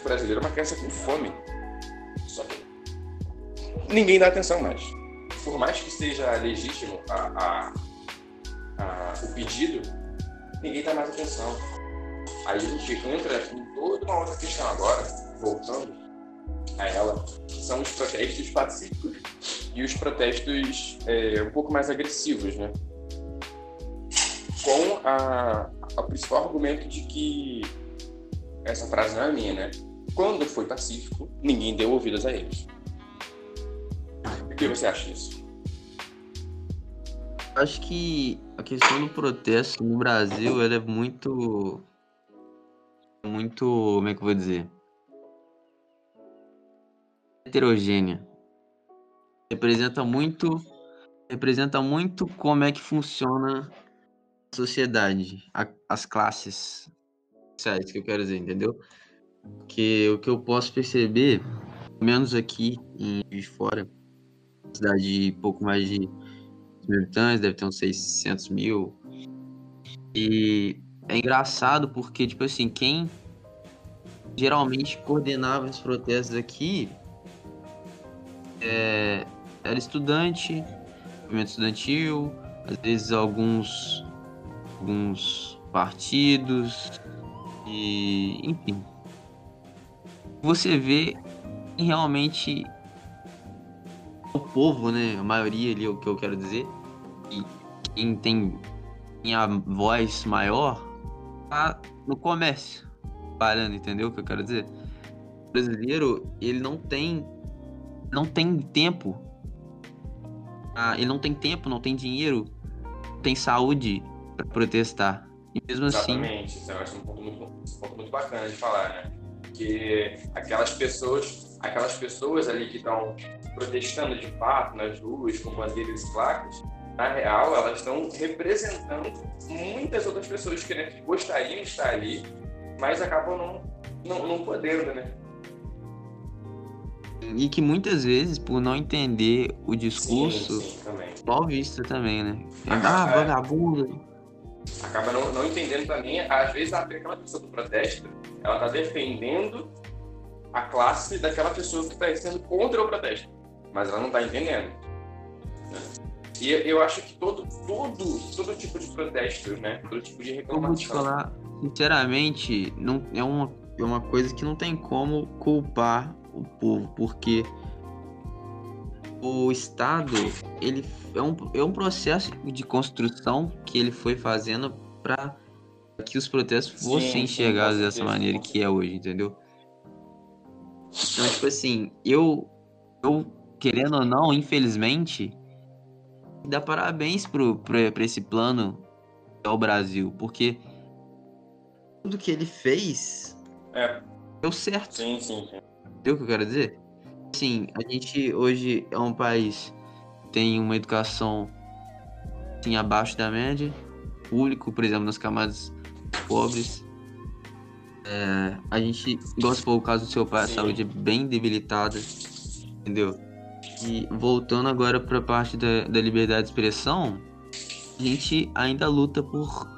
O brasileiro é uma criança com fome. Só que ninguém dá atenção mais. Por mais que seja legítimo a, a, a, o pedido, ninguém dá mais atenção. Aí a gente entra em toda uma outra questão agora, voltando a ela, são os protestos pacíficos e os protestos é, um pouco mais agressivos, né? Com a, a principal argumento de que essa frase não é minha, né? Quando foi pacífico, ninguém deu ouvidos a eles. O que você acha disso? Acho que a questão do protesto no Brasil ela é muito. Muito. Como é que eu vou dizer? heterogênea. Representa muito representa muito como é que funciona sociedade, a, as classes sociais que eu quero dizer, entendeu? Porque o que eu posso perceber, pelo menos aqui em de Fora, cidade de pouco mais de habitantes, deve ter uns 600 mil. E é engraçado porque, tipo assim, quem geralmente coordenava os protestos aqui é, era estudante, movimento estudantil, às vezes alguns, alguns partidos, e enfim. Você vê realmente o povo, né? A maioria ali, é o que eu quero dizer, e quem tem, a voz maior, tá no comércio, parando, entendeu o que eu quero dizer? O brasileiro, ele não tem não tem tempo. Ah, ele não tem tempo, não tem dinheiro, tem saúde para protestar. E mesmo Exatamente. assim. Exatamente, isso é um ponto, muito, um ponto muito bacana de falar, né? Que aquelas pessoas, aquelas pessoas ali que estão protestando de fato nas ruas com bandeiras e placas, na real, elas estão representando muitas outras pessoas que, né, que gostariam de estar ali, mas acabam não, não, não podendo, né? E que muitas vezes, por não entender o discurso, sim, sim, mal vista também, né? Ah, Ah, é. vagabundo. Acaba não, não entendendo também, às vezes aquela pessoa do protesto, ela tá defendendo a classe daquela pessoa que está sendo contra o protesto, mas ela não tá entendendo. né? E eu- acho que todo, todo, todo tipo de protesto, né? Todo tipo de Eu vou te reclamação. falar, sinceramente, não, é, uma, é uma coisa que não tem como culpar o povo, porque o Estado, ele é um, é um processo de construção que ele foi fazendo para que os protestos fossem enxergados dessa maneira que é hoje, entendeu? Então, tipo assim, eu, eu querendo ou não, infelizmente, dá parabéns pro, pro, pra esse plano que é o Brasil, porque tudo que ele fez É, deu certo. sim, sim, sim. Entendeu o que eu quero dizer? Sim, a gente hoje é um país que tem uma educação assim, abaixo da média, público, por exemplo, nas camadas pobres. É, a gente, igual você falou o caso do seu pai, a Sim. saúde é bem debilitada, entendeu? E voltando agora pra parte da, da liberdade de expressão, a gente ainda luta por.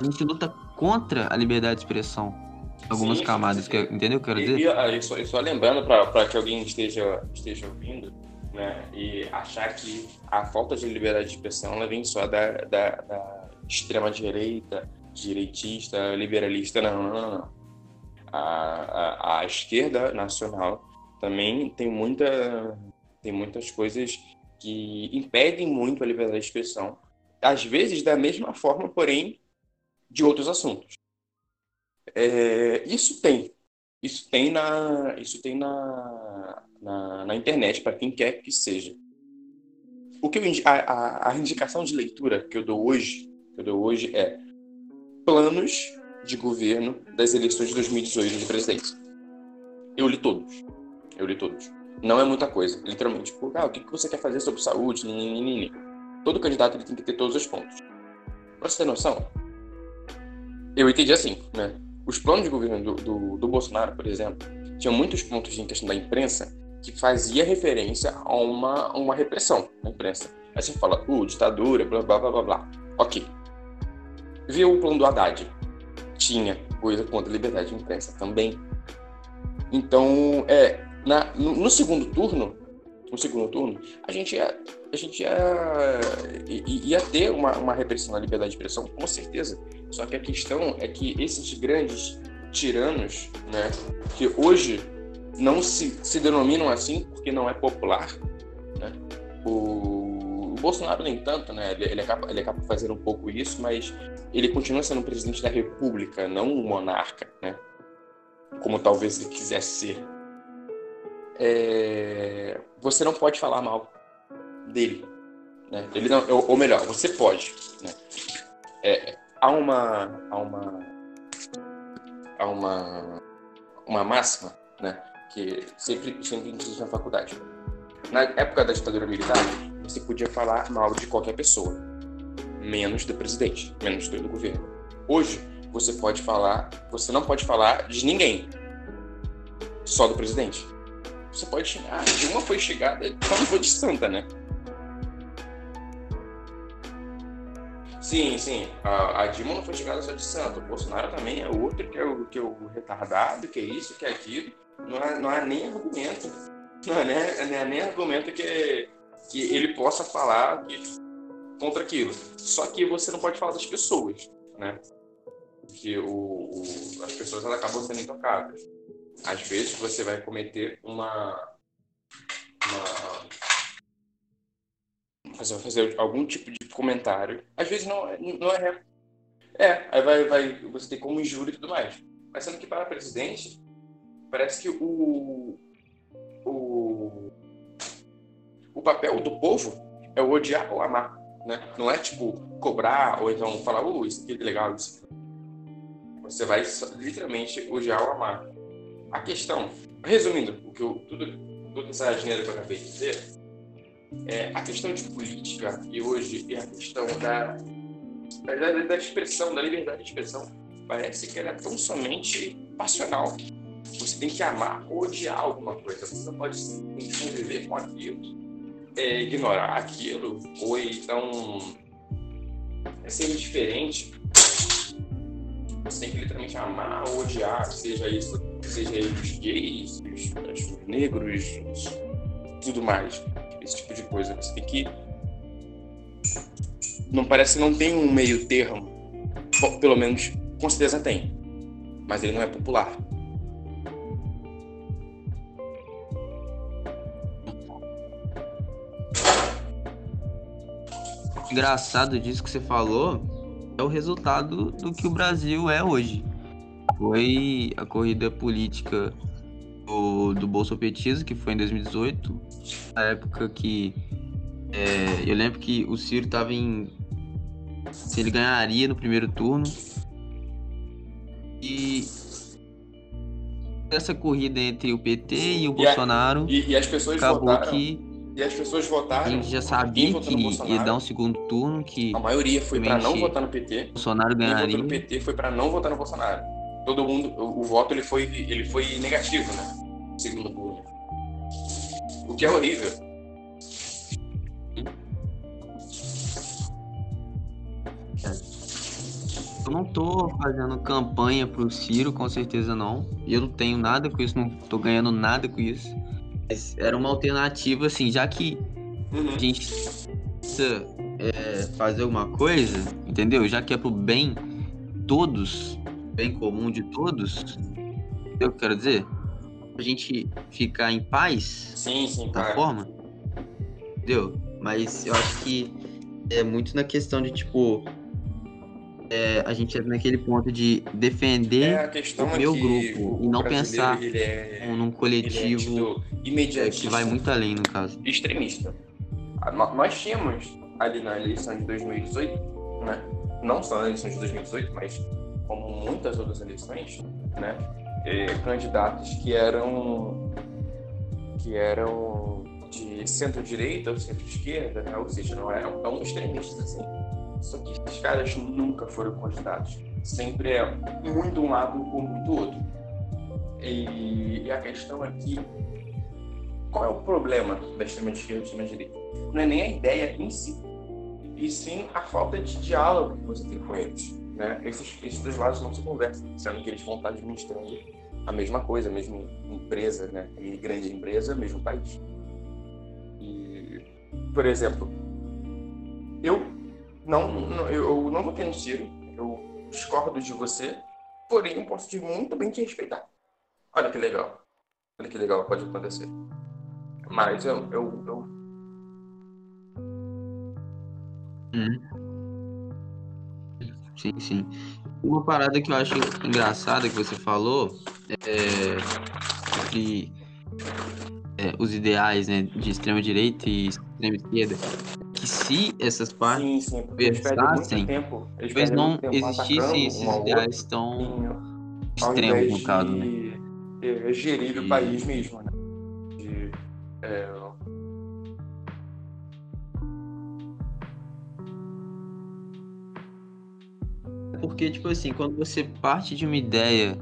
A gente luta contra a liberdade de expressão. Algumas Sim, camadas, sim. que, entendeu o que eu quero E, dizer? e, ah, só, só lembrando para que alguém esteja, esteja ouvindo, né, e achar que a falta de liberdade de expressão ela vem só da, da, da extrema direita, direitista, liberalista, não, não, não. não. A, a, a esquerda nacional também tem muita tem muitas coisas que impedem muito a liberdade de expressão, às vezes da mesma forma, porém de outros assuntos. É, isso tem, isso tem na, isso tem na, na, na internet, para quem quer que seja. O que eu, a, a, indicação de leitura que eu dou hoje, que eu dou hoje é planos de governo das eleições de 2018 de presidente. Eu li todos. Eu li todos. Não é muita coisa, literalmente. Tipo, ah, o que você quer fazer sobre saúde? Ninguém. Todo candidato ele tem que ter todos os pontos. Pra você ter noção, eu entendi assim, né? Os planos de governo do, do, do Bolsonaro, por exemplo, tinham muitos pontos em questão da imprensa que fazia referência a uma, uma repressão na imprensa. Aí você fala, uh, ditadura, blá blá blá blá blá. Ok. Viu o plano do Haddad? Tinha coisa contra a liberdade de imprensa também. Então, é, na, no, no segundo turno, no segundo turno, a gente ia, a gente ia, ia ter uma, uma repressão da liberdade de expressão, com certeza. Só que a questão é que esses grandes tiranos, né, que hoje não se, se denominam assim porque não é popular, né? O, o Bolsonaro nem tanto, né? Ele, ele, acaba, ele acaba fazendo um pouco isso, mas ele continua sendo presidente da República, não um monarca, né? Como talvez ele quisesse ser. É, você não pode falar mal dele, né? Ele não, ou, ou melhor, você pode, né? É, há uma há uma há uma uma máxima, né? Que sempre sempre existe na faculdade. Na época da ditadura militar, você podia falar mal de qualquer pessoa, menos do presidente, menos do, governo. Hoje você pode falar, você não pode falar de ninguém, só do presidente. Você pode ah, Dilma foi chegada, só não foi de santa, né? Sim, sim. A, a Dilma não foi chegada só de santo. O Bolsonaro também é outro que é o, que é o retardado, que é isso, que é aquilo. Não há, não há nem argumento. [LAUGHS] Não há, nem, não nem argumento que, que ele possa falar que, contra aquilo. Só que você não pode falar das pessoas, né? Porque o, o, as pessoas elas acabam sendo intocáveis. Às vezes você vai cometer uma. uma fazer, fazer algum tipo de comentário. Às vezes não, é- não é. É, aí vai, vai, você tem como injúria e tudo mais. Mas sendo que para presidente, parece que o. O, o papel do povo é o odiar ou amar. Né? Não é tipo cobrar ou então falar, uh, isso aqui é legal. Isso. Você vai literalmente odiar ou amar. A questão, resumindo, o que eu, tudo, toda essa asneira que eu acabei de dizer, é, a questão de política e hoje é a questão da, da, da expressão, da liberdade de expressão, parece que ela é tão somente passional. Você tem que amar ou odiar alguma coisa. Você não pode conviver com aquilo, é, ignorar aquilo, ou então é ser indiferente. Você tem que literalmente amar ou odiar, seja isso, seja os gays, os, os negros, tudo mais. Esse tipo de coisa. Você tem que. Não parece que não tem um meio termo. Bom, pelo menos com certeza tem. Mas ele não é popular. engraçado disso que você falou é o resultado do que o Brasil é hoje. Foi a corrida política do, do bolsopetismo, que foi em 2018, na época que é, eu lembro que o Ciro estava em. se ele ganharia no primeiro turno. E essa corrida entre o PT e o E a- Bolsonaro E, e as pessoas acabou votaram. que E as pessoas a votaram. gente já quem sabia que ia dar um segundo turno, que A maioria foi para não votar no PT. Bolsonaro Quem votou ganharia. no PT foi para não votar no Bolsonaro. Todo mundo, o, o voto ele foi, ele foi negativo, né? Segundo turno. O que é horrível. Eu não tô fazendo campanha pro Ciro, com certeza não. E eu não tenho nada com isso, não tô ganhando nada com isso. Mas era uma alternativa, assim, já que Uhum. a gente precisa é, fazer alguma coisa, entendeu? Já que é pro bem todos, bem comum de todos, entendeu o que eu quero dizer? A gente ficar em paz, Sim, sim, da claro. forma, entendeu? Mas eu acho que é muito na questão de, tipo, é, a gente é naquele ponto de defender É, o é meu grupo o e não pensar é, num é coletivo é, que vai muito além, no caso. extremista. Ah, nó- Nós tínhamos ali na eleição de 2018, né? não só na eleição de 2018, mas como muitas outras eleições, né? candidatos que eram que eram de centro-direita ou centro-esquerda, né? ou seja, não eram tão extremistas assim. Só que esses caras nunca foram candidatos. Sempre é muito um lado ou muito outro. E, a questão é que qual é o problema da extrema-esquerda e extrema-direita? Não é nem a ideia em si, e sim a falta de diálogo que você tem com eles. Né? Esses, esses dois lados não se conversam, sendo que eles vão estar administrando a mesma coisa, a mesma empresa, né? E grande empresa, mesmo país. E, por exemplo, eu não, não- eu não votei no Ciro, eu discordo de você, porém eu posso muito bem te respeitar. Olha que legal. Olha que legal pode acontecer. Mas eu, eu, eu Sim, sim. Uma parada que eu acho engraçada que você falou é que é, os ideais né, de extrema direita e extrema esquerda, que se essas partes sim, sim, conversassem, talvez não existissem esses ideais tão extremos, no caso, né? eh, gerir o país mesmo, né? De, eh, Porque, tipo assim, quando você parte de uma ideia, sim,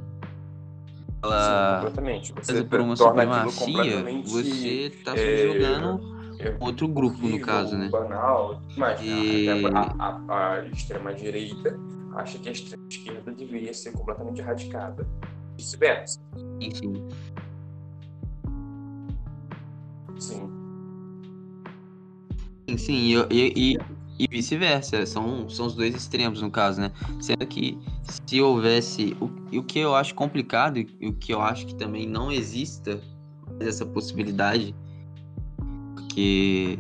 ela completamente. Você por uma supremacia, você tá é, subjugando é, outro grupo, no caso, né? banal. Mas E- a, a- a extrema-direita acha que a extrema-esquerda deveria ser completamente erradicada. Vice-versa. Enfim. Sim. Sim, sim, e, e, e- vice-versa. São, são os dois extremos, no caso, né? Sendo que se houvesse. O, e o que eu acho complicado e o que eu acho que também não exista essa possibilidade, porque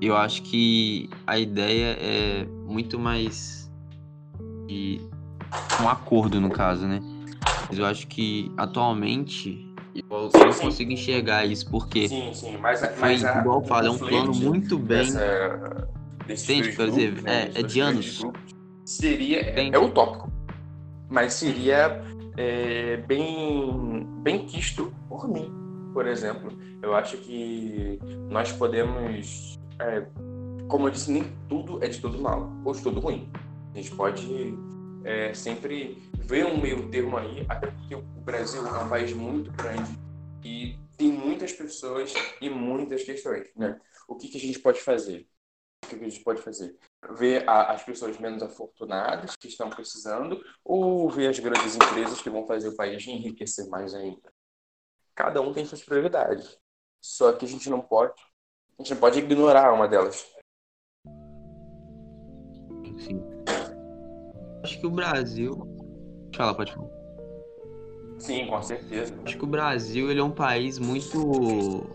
eu acho que a ideia é muito mais de um acordo, no caso, né? Mas eu acho que atualmente eu Sim, não sim. consigo enxergar isso, porque Sim, sim. Mas, a- foi, mas a, igual falo, é um plano muito bem. dessa- Entende, quer dizer, né, é- é de anos. grupos, Seria. Entende? É utópico. Mas seria é, bem, bem quisto por mim, por exemplo. Eu acho que nós podemos. é, como eu disse, nem tudo é de todo mal, ou de todo ruim. A gente pode é, sempre ver um meio termo aí, até porque o Brasil é um país muito grande e tem muitas pessoas e muitas questões, né? O que, que a gente pode fazer? O que, a gente pode fazer? Ver a, as pessoas menos afortunadas que estão precisando ou ver as grandes empresas que vão fazer o país enriquecer mais ainda? Cada um tem suas prioridades. Só que a gente não pode, a gente não pode ignorar uma delas. Sim. Acho que o Brasil. Falar, pode falar. Sim, com certeza. Acho que o Brasil ele é um país muito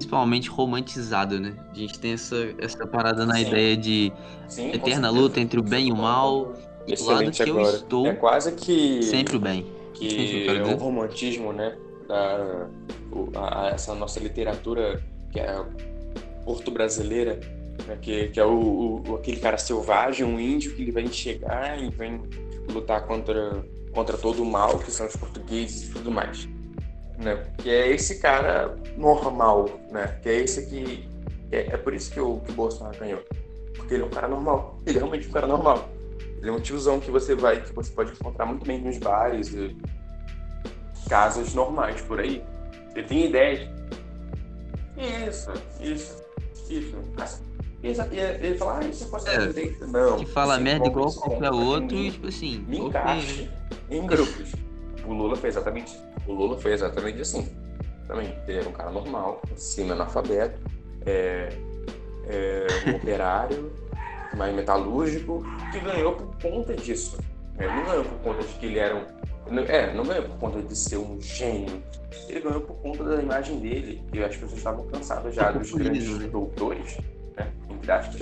principalmente romantizado, né? A gente tem essa, essa parada na Sim. ideia de Sim, eterna luta entre o bem e o mal. E do lado que agora. eu estou. É quase que. Sempre o bem. Que é o romantismo, né? Da, a, a, essa nossa literatura que é porto-brasileira, né? que, que é o, o, aquele cara selvagem, um índio que ele vai chegar e vem lutar contra contra todo o mal, que são os portugueses e tudo mais. Né? Que é esse cara normal, né? Que é esse que... É, é por isso que o, que o Bolsonaro ganhou. Porque ele é um cara normal. Ele é realmente um cara normal. Ele é um tiozão que você vai, que você pode encontrar muito bem nos bares e casas normais por aí. Ele tem ideias. Isso, isso, isso. Ele fala, ah, isso é é, Não. Que fala merda igual qualquer outro e, tipo assim. Me encaixe em grupos. O Lula foi exatamente. O Lula foi exatamente assim. Também. Ele era um cara normal, ensino analfabeto, é, é, um operário, [LAUGHS] mais metalúrgico, que ganhou por conta disso. Ele não ganhou por conta de que ele era um. É, não ganhou por conta de ser um gênio. Ele ganhou por conta da imagem dele. E as pessoas estavam cansadas já dos grandes né? doutores né? Entre aspas.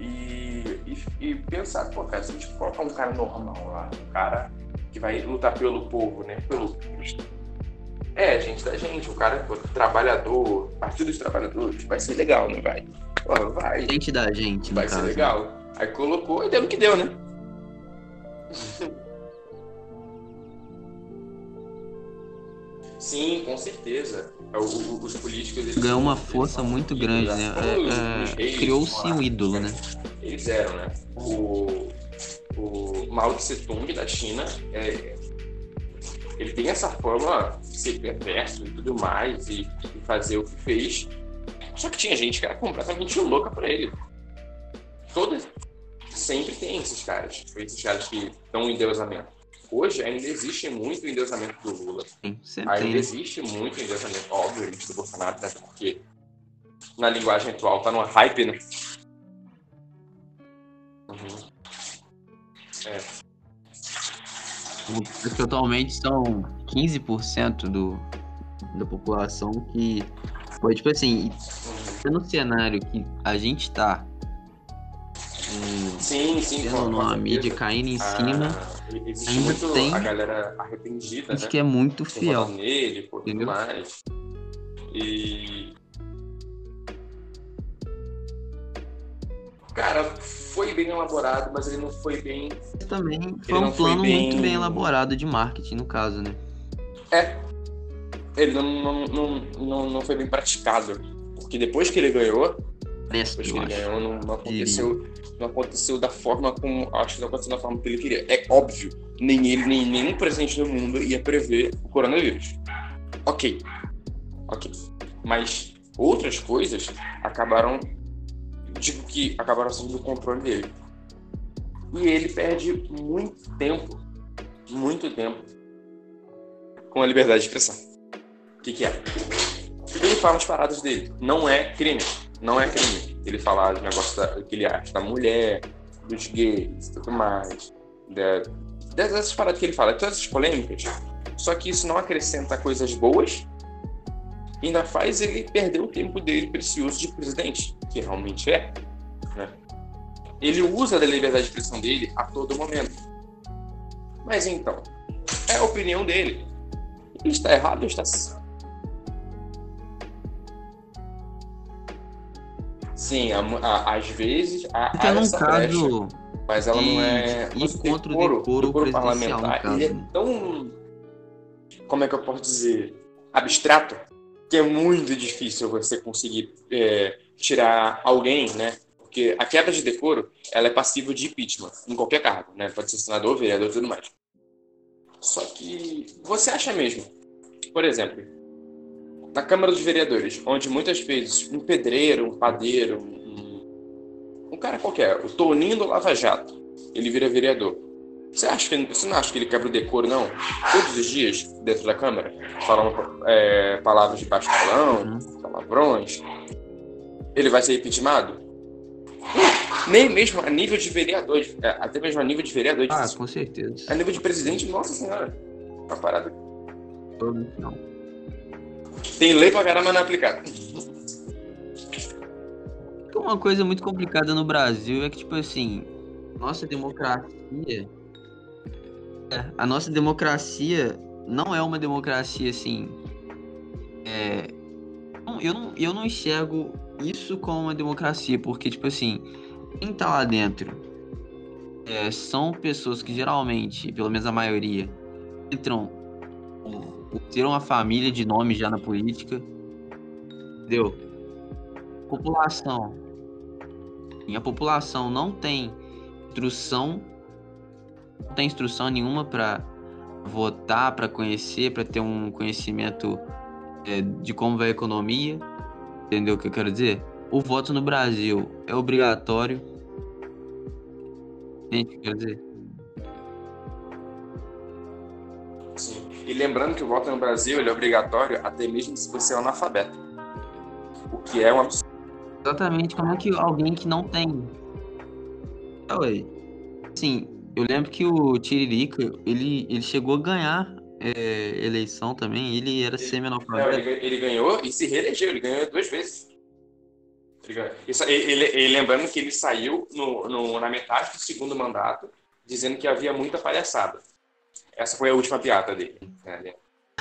E, e, e pensar, pô, cara, se a gente colocar um cara normal lá, um cara que vai lutar pelo povo, né? Pelo. É, gente da gente, o cara pô, trabalhador, Partido dos Trabalhadores, vai ser legal, não vai? Pô, vai. Gente da gente, Vai ser caso. legal. Aí colocou e deu o que deu, né? [LAUGHS] Sim, com certeza. É, os políticos. Ganhou uma força muito grande, né? É, é, Criou-se um ídolo, né? Eles eram, né? O, o Mao Tse Tung da China, é, ele tem essa fama de ser perverso e tudo mais, e, e, fazer o que fez. Só que tinha gente que era completamente louca pra ele. Todas. Sempre tem esses caras. Esses caras que estão em endeusamento hoje ainda existe muito endeusamento do Lula. Sim, ainda existe muito endeusamento, obviamente, do Bolsonaro, né? porque na linguagem atual tá numa hype, né? É. Totalmente são 15% do, da população que foi tipo assim, no cenário que a gente tá sim, sim, tendo uma mídia caindo em ah, cima ainda tem a galera arrependida, né? que é muito fiel nele, por mais. E cara, foi bem elaborado, mas ele não foi bem. Também foi um plano bem... muito bem elaborado de marketing, no caso, né? É. Ele não, não, não, não, não foi bem praticado. Porque depois que ele ganhou, depois que ele ganhou, não, não aconteceu não aconteceu da forma como. Acho que não aconteceu da forma que ele queria. É óbvio, nem ele, nem nenhum presidente do mundo ia prever o coronavírus. Ok. Ok. Mas outras coisas acabaram. Digo que acabaram sendo do controle dele. E ele perde muito tempo, muito tempo, com a liberdade de expressão. O que, que é? Ele fala as paradas dele. Não é crime. Não é crime ele falar do negócio da, que ele acha da mulher, dos gays tudo mais, da, dessas paradas que ele fala, todas essas polêmicas. Só que isso não acrescenta coisas boas e ainda faz ele perder o tempo dele precioso de presidente, que realmente é. Né? Ele usa da liberdade de expressão dele a todo momento. Mas então, é a opinião dele. Ele está errado ou está Sim, a, a, às vezes há, há essa caso brecha, mas ela não é. E contra o decoro, decoro parlamentar, ele é tão. Como é que eu posso dizer? Abstrato, que é muito difícil você conseguir é, tirar alguém, né? porque a quebra de decoro ela é passível de impeachment em qualquer cargo, né? Pode ser senador, vereador e tudo mais. Só que você acha mesmo, por exemplo, na Câmara dos Vereadores, onde muitas vezes um pedreiro, um padeiro, um, um cara qualquer, o Toninho do Lava Jato, ele vira vereador. Você, acha que, você não acha que ele quebra o decoro, não? Todos os dias, dentro da Câmara, falando é, palavras de calão, uhum. palavrões. Ele vai ser impeachmentado? Nem mesmo a nível de vereador, é, até mesmo a nível de vereador. Ah, com certeza. A nível de presidente, nossa senhora. Uma parada. Não. Tem lei pra caramba, não é aplicada. Uma coisa muito complicada no Brasil é que, tipo assim, nossa democracia a nossa democracia não é uma democracia assim. É, eu, não, eu não enxergo isso como uma democracia, porque, tipo assim, quem tá lá dentro é, são pessoas que geralmente, pelo menos a maioria, entram por ter uma família de nome já na política. Entendeu? População. E a população não tem instrução tem instrução nenhuma para votar, para conhecer, para ter um conhecimento é, de como vai a economia. Entendeu o que eu quero dizer? O voto no Brasil é obrigatório. Entende o que eu quero dizer? Sim. E lembrando que o voto no Brasil é obrigatório até mesmo se você é analfabeto. O que é um absurdo. Exatamente. Como é que alguém que não tem. Oi. Sim, eu lembro que o Tiririca, ele, ele chegou a ganhar é, eleição também, ele era semi-analfabeto. Ele, ele, ganhou e se reelegeu, ele ganhou duas vezes. Ele, ele, lembrando que ele saiu no, no, na metade do segundo mandato, dizendo que havia muita palhaçada. Essa foi a última piada dele. Né?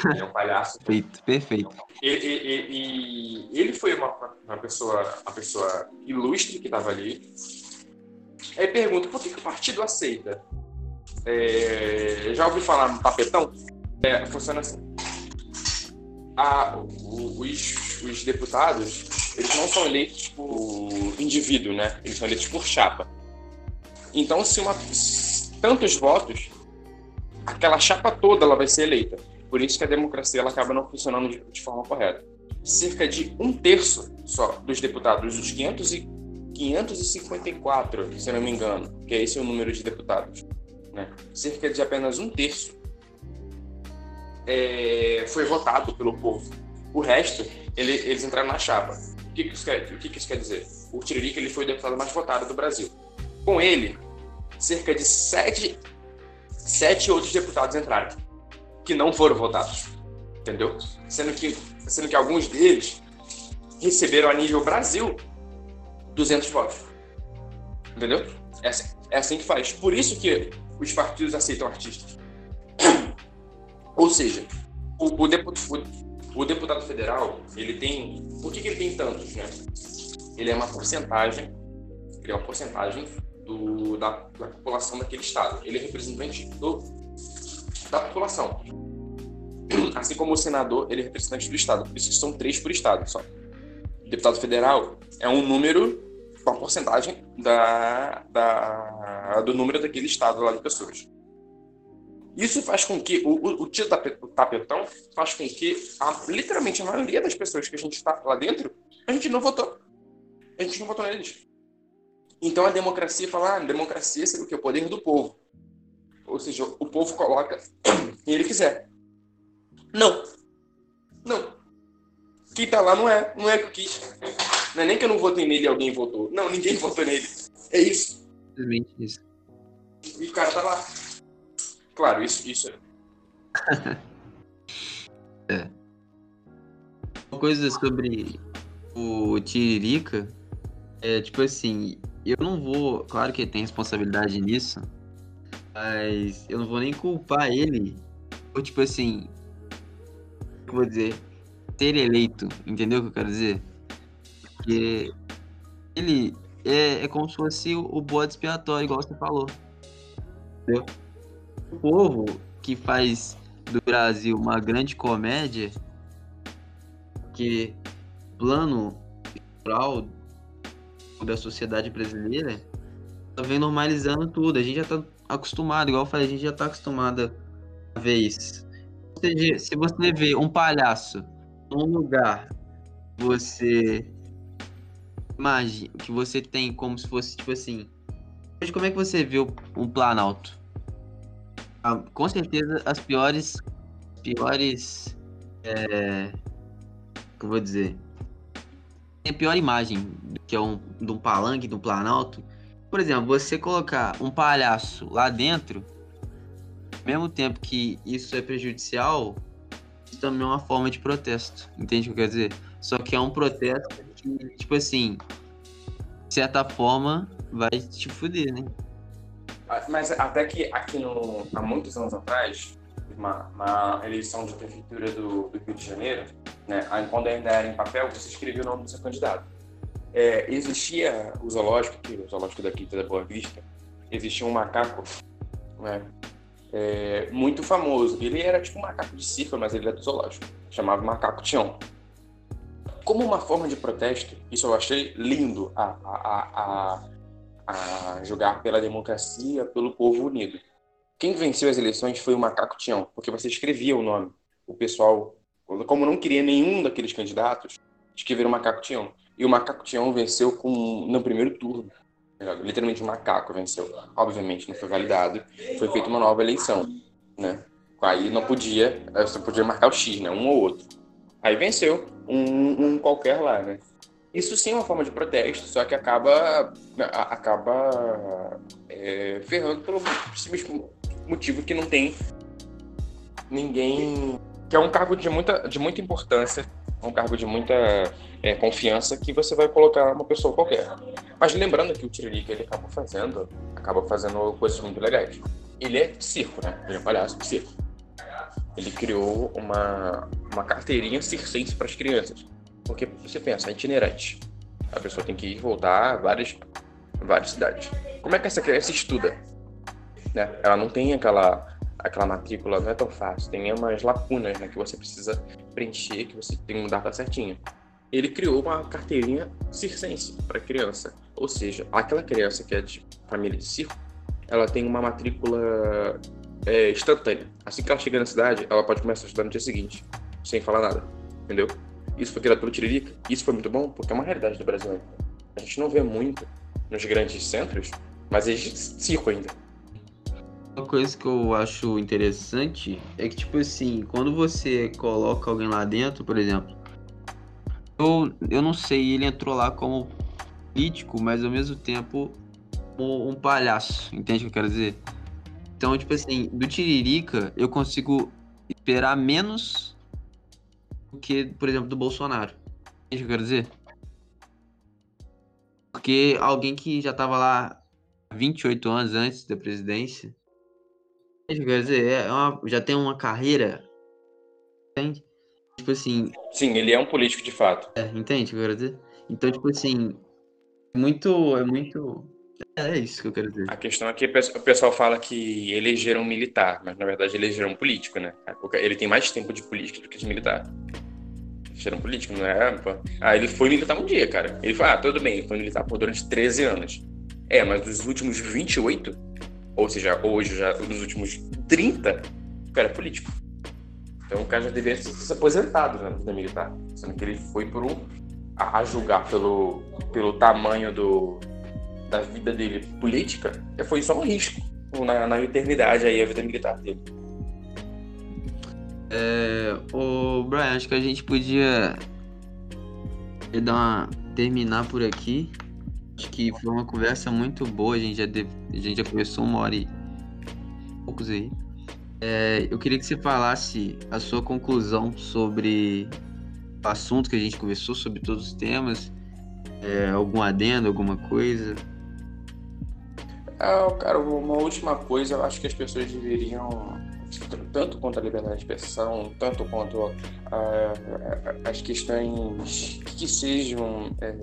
Ele é um palhaço. Perfeito, perfeito. E, ele foi uma, uma, pessoa, uma pessoa ilustre que estava ali, Aí pergunta, por que, que o partido aceita? É, já ouvi falar no tapetão? É, funciona assim. A, os, os deputados, eles não são eleitos por indivíduo, né? Eles são eleitos por chapa. Então, se uma, tantos votos, aquela chapa toda ela vai ser eleita. Por isso que a democracia ela acaba não funcionando de, de forma correta. Cerca de um terço só dos deputados, dos 500 e 554, se não me engano, que é esse o número de deputados. Né? Cerca de apenas um terço é, foi votado pelo povo. O resto, ele, eles entraram na chapa. O que, que, isso quer, o que, que isso quer dizer? O Tiririca ele foi o deputado mais votado do Brasil. Com ele, cerca de sete, sete outros deputados entraram, que não foram votados. Entendeu? Sendo que, sendo que alguns deles receberam a nível Brasil 200 votos. Entendeu? É assim, é assim que faz. Por isso que os partidos aceitam artistas. Ou seja, o, o, deputado, o, o deputado federal, ele tem. Por que, que ele tem tantos, né? Ele é uma porcentagem, ele é uma porcentagem do, da, da população daquele estado. Ele é representante do, da população. Assim como o senador, ele é representante do estado. Por isso são três por estado só. Deputado federal é um número uma porcentagem da, da, do número daquele estado lá de pessoas. Isso faz com que o, o, o tio o tapetão faz com que a, literalmente a maioria das pessoas que a gente está lá dentro, a gente não votou. A gente não votou neles. Então a democracia fala, ah, democracia seria o que? O poder do povo. Ou seja, o povo coloca [CLEARS THROAT] quem ele quiser. Não. Não. Quem tá lá não é, não é que eu quis. Não é nem que eu não votei nele e alguém votou. Não, ninguém votou nele. É isso. Simplesmente isso. E o cara tá lá. Claro, isso, isso é. [LAUGHS] é. Uma coisa sobre o Tiririca é tipo assim, eu não vou. Claro que ele tem responsabilidade nisso, mas eu não vou nem culpar ele por, tipo assim. Eu vou dizer, ter eleito, entendeu o que eu quero dizer? Porque ele é, é como se fosse o, o bode expiatório, igual você falou. Entendeu? O povo que faz do Brasil uma grande comédia, que plano eleitoral da sociedade brasileira, ela vem normalizando tudo. A gente já tá acostumado, igual eu falei, a gente já tá acostumado a ver isso. Se você vê um palhaço num lugar você imagina que você tem como se fosse tipo assim. Hoje como é que você vê um Planalto? Ah, com certeza as piores piores é, como eu vou dizer tem a pior imagem que é um de um palanque, de um planalto. Por exemplo, você colocar um palhaço lá dentro, ao mesmo tempo que isso é prejudicial, também é uma forma de protesto. Entende o que eu quero dizer? Só que é um protesto que, tipo assim, de certa forma, vai te fuder, né? Ah, mas até que aqui no, há muitos anos atrás, uma, uma eleição de prefeitura do, do, Rio de Janeiro, né, quando ainda era em papel, você escrevia o nome do seu candidato. É, existia o zoológico, o zoológico daqui da Boa Vista, existia um macaco né, é, muito famoso. Ele era tipo um macaco de circo, mas ele era do zoológico. Chamava Macaco Tião. Como uma forma de protesto, isso eu achei lindo a, a, a, a jogar pela democracia, pelo povo unido. Quem venceu as eleições foi o Macaco Tião, porque você escrevia o nome. O pessoal, como não queria nenhum daqueles candidatos, escreveram Macaco Tião. E o Macaco Tião venceu com, no primeiro turno. Literalmente um macaco venceu. Obviamente não foi validado. Foi feita uma nova eleição, né? Aí não podia, você podia marcar o X, né? Um ou outro. Aí venceu um, um qualquer lá, né? Isso sim é uma forma de protesto, só que acaba acaba é, ferrando pelo motivo que não tem ninguém. que é um cargo de muita, de muita importância, um cargo de muita é, confiança que você vai colocar uma pessoa qualquer. Mas lembrando que o Tiririca ele acaba fazendo, acaba fazendo coisas muito legais. Ele é circo, né? Ele é um palhaço de circo. Ele criou uma, uma carteirinha circense para as crianças. Porque você pensa, é itinerante. A pessoa tem que ir e voltar a várias, várias cidades. Como é que essa criança estuda? né? Ela não tem aquela aquela matrícula, não é tão fácil. Tem umas lacunas né, que você precisa preencher, que você tem um data certinho. Ele criou uma carteirinha circense para criança. Ou seja, aquela criança que é de família de circo, ela tem uma matrícula é, instantânea. Assim que ela chega na cidade, ela pode começar a estudar no dia seguinte, sem falar nada. Entendeu? Isso foi criado pelo Tiririca. Isso foi muito bom porque é uma realidade do Brasil. A gente não vê muito nos grandes centros, mas existe circo ainda. Uma coisa que eu acho interessante é que, tipo assim, quando você coloca alguém lá dentro, por exemplo, eu, eu não sei, ele entrou lá como político, mas ao mesmo tempo um, palhaço, entende o que eu quero dizer? Então, tipo assim, do Tiririca eu consigo esperar menos do que, por exemplo, do Bolsonaro. Entende o que eu quero dizer? Porque alguém que já tava lá 28 anos antes da presidência Quer dizer, é uma, já tem uma carreira. Entende? Tipo assim. Sim, ele é um político de fato. É, entende o que eu quero dizer? Então, tipo assim. É muito. É muito. É isso que eu quero dizer. A questão é que o pessoal fala que elegeram um militar, mas na verdade elegeram um político, né? Ele tem mais tempo de política do que de militar. Elegeram um político, não é? Ah, ele foi militar um dia, cara. Ele falou, ah, tudo bem, ele foi militar por durante 13 anos. É, mas dos últimos 28, ou seja, hoje, já nos últimos 30, o cara é político. Então o cara já deveria ter se aposentado na vida militar. Sendo que ele foi por um, a, a, julgar pelo, pelo tamanho do, da vida dele política, foi só um risco na, na eternidade aí a vida militar dele. É, o Brian, acho que a gente podia dar uma, terminar por aqui. Acho que foi uma conversa muito boa. A gente já, deve, a gente já conversou uma hora e poucos aí. É, eu queria que você falasse a sua conclusão sobre o assunto que a gente conversou, sobre todos os temas. É, algum adendo, alguma coisa? Ah, cara, uma última coisa, eu acho que as pessoas deveriam, tanto quanto a liberdade de expressão, tanto quanto as questões que sejam é,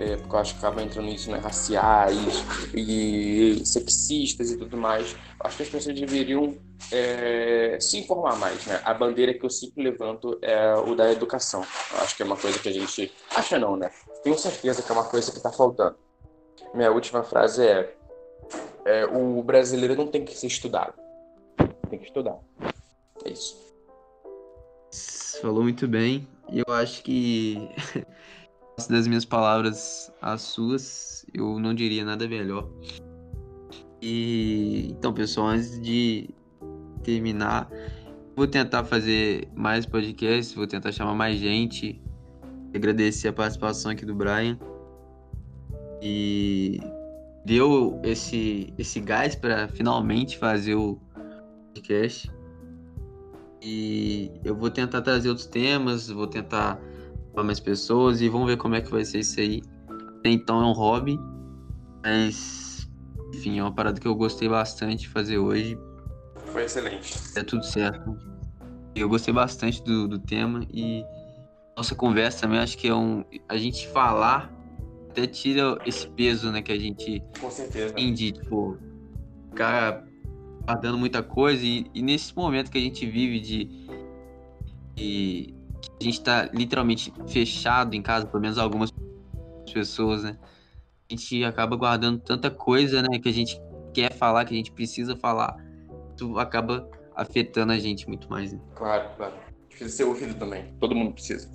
é, porque eu acho que acaba entrando nisso, né, raciais e sexistas e tudo mais. Acho que as pessoas deveriam é, se informar mais, né? A bandeira que eu sempre levanto é o da educação. Eu acho que é uma coisa que a gente acha não, né? Tenho certeza que é uma coisa que está faltando. Minha última frase é, é o brasileiro não tem que ser estudado, tem que estudar. É isso. Falou muito bem. Eu acho que [LAUGHS] das minhas palavras às suas, eu não diria nada melhor. E então, pessoal, antes de terminar, vou tentar fazer mais podcasts, vou tentar chamar mais gente. Agradecer a participação aqui do Brian. E deu esse esse gás para finalmente fazer o podcast. E eu vou tentar trazer outros temas, vou tentar mais pessoas e vamos ver como é que vai ser isso aí. Até então é um hobby, mas enfim, é uma parada que eu gostei bastante de fazer hoje. Foi excelente. É tudo certo. Eu gostei bastante do, do tema e nossa conversa também acho que é um. A gente falar até tira esse peso, né, que a gente Com certeza. tem de, tipo, ficar guardando muita coisa e, e nesse momento que a gente vive de, de a gente tá literalmente fechado em casa, pelo menos algumas pessoas, né? A gente acaba guardando tanta coisa, né, que a gente quer falar, que a gente precisa falar. Isso acaba afetando a gente muito mais. Né? Claro, claro. Precisa ser ouvido também. Todo mundo precisa.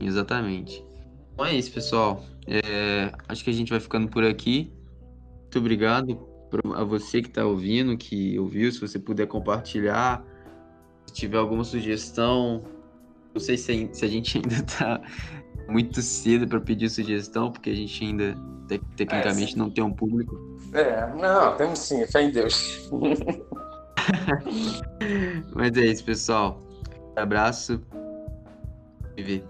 Exatamente. Então é isso, pessoal. É, acho que a gente vai ficando por aqui. Muito obrigado a você que está ouvindo, que ouviu. Se você puder compartilhar, se tiver alguma sugestão, não sei se, se a gente [LAUGHS] ainda está muito cedo para pedir sugestão, porque a gente ainda tec tecnicamente é, não tem um público. É, não, temos sim, fé em Deus. [LAUGHS] Mas é isso, pessoal. Um abraço. Viver.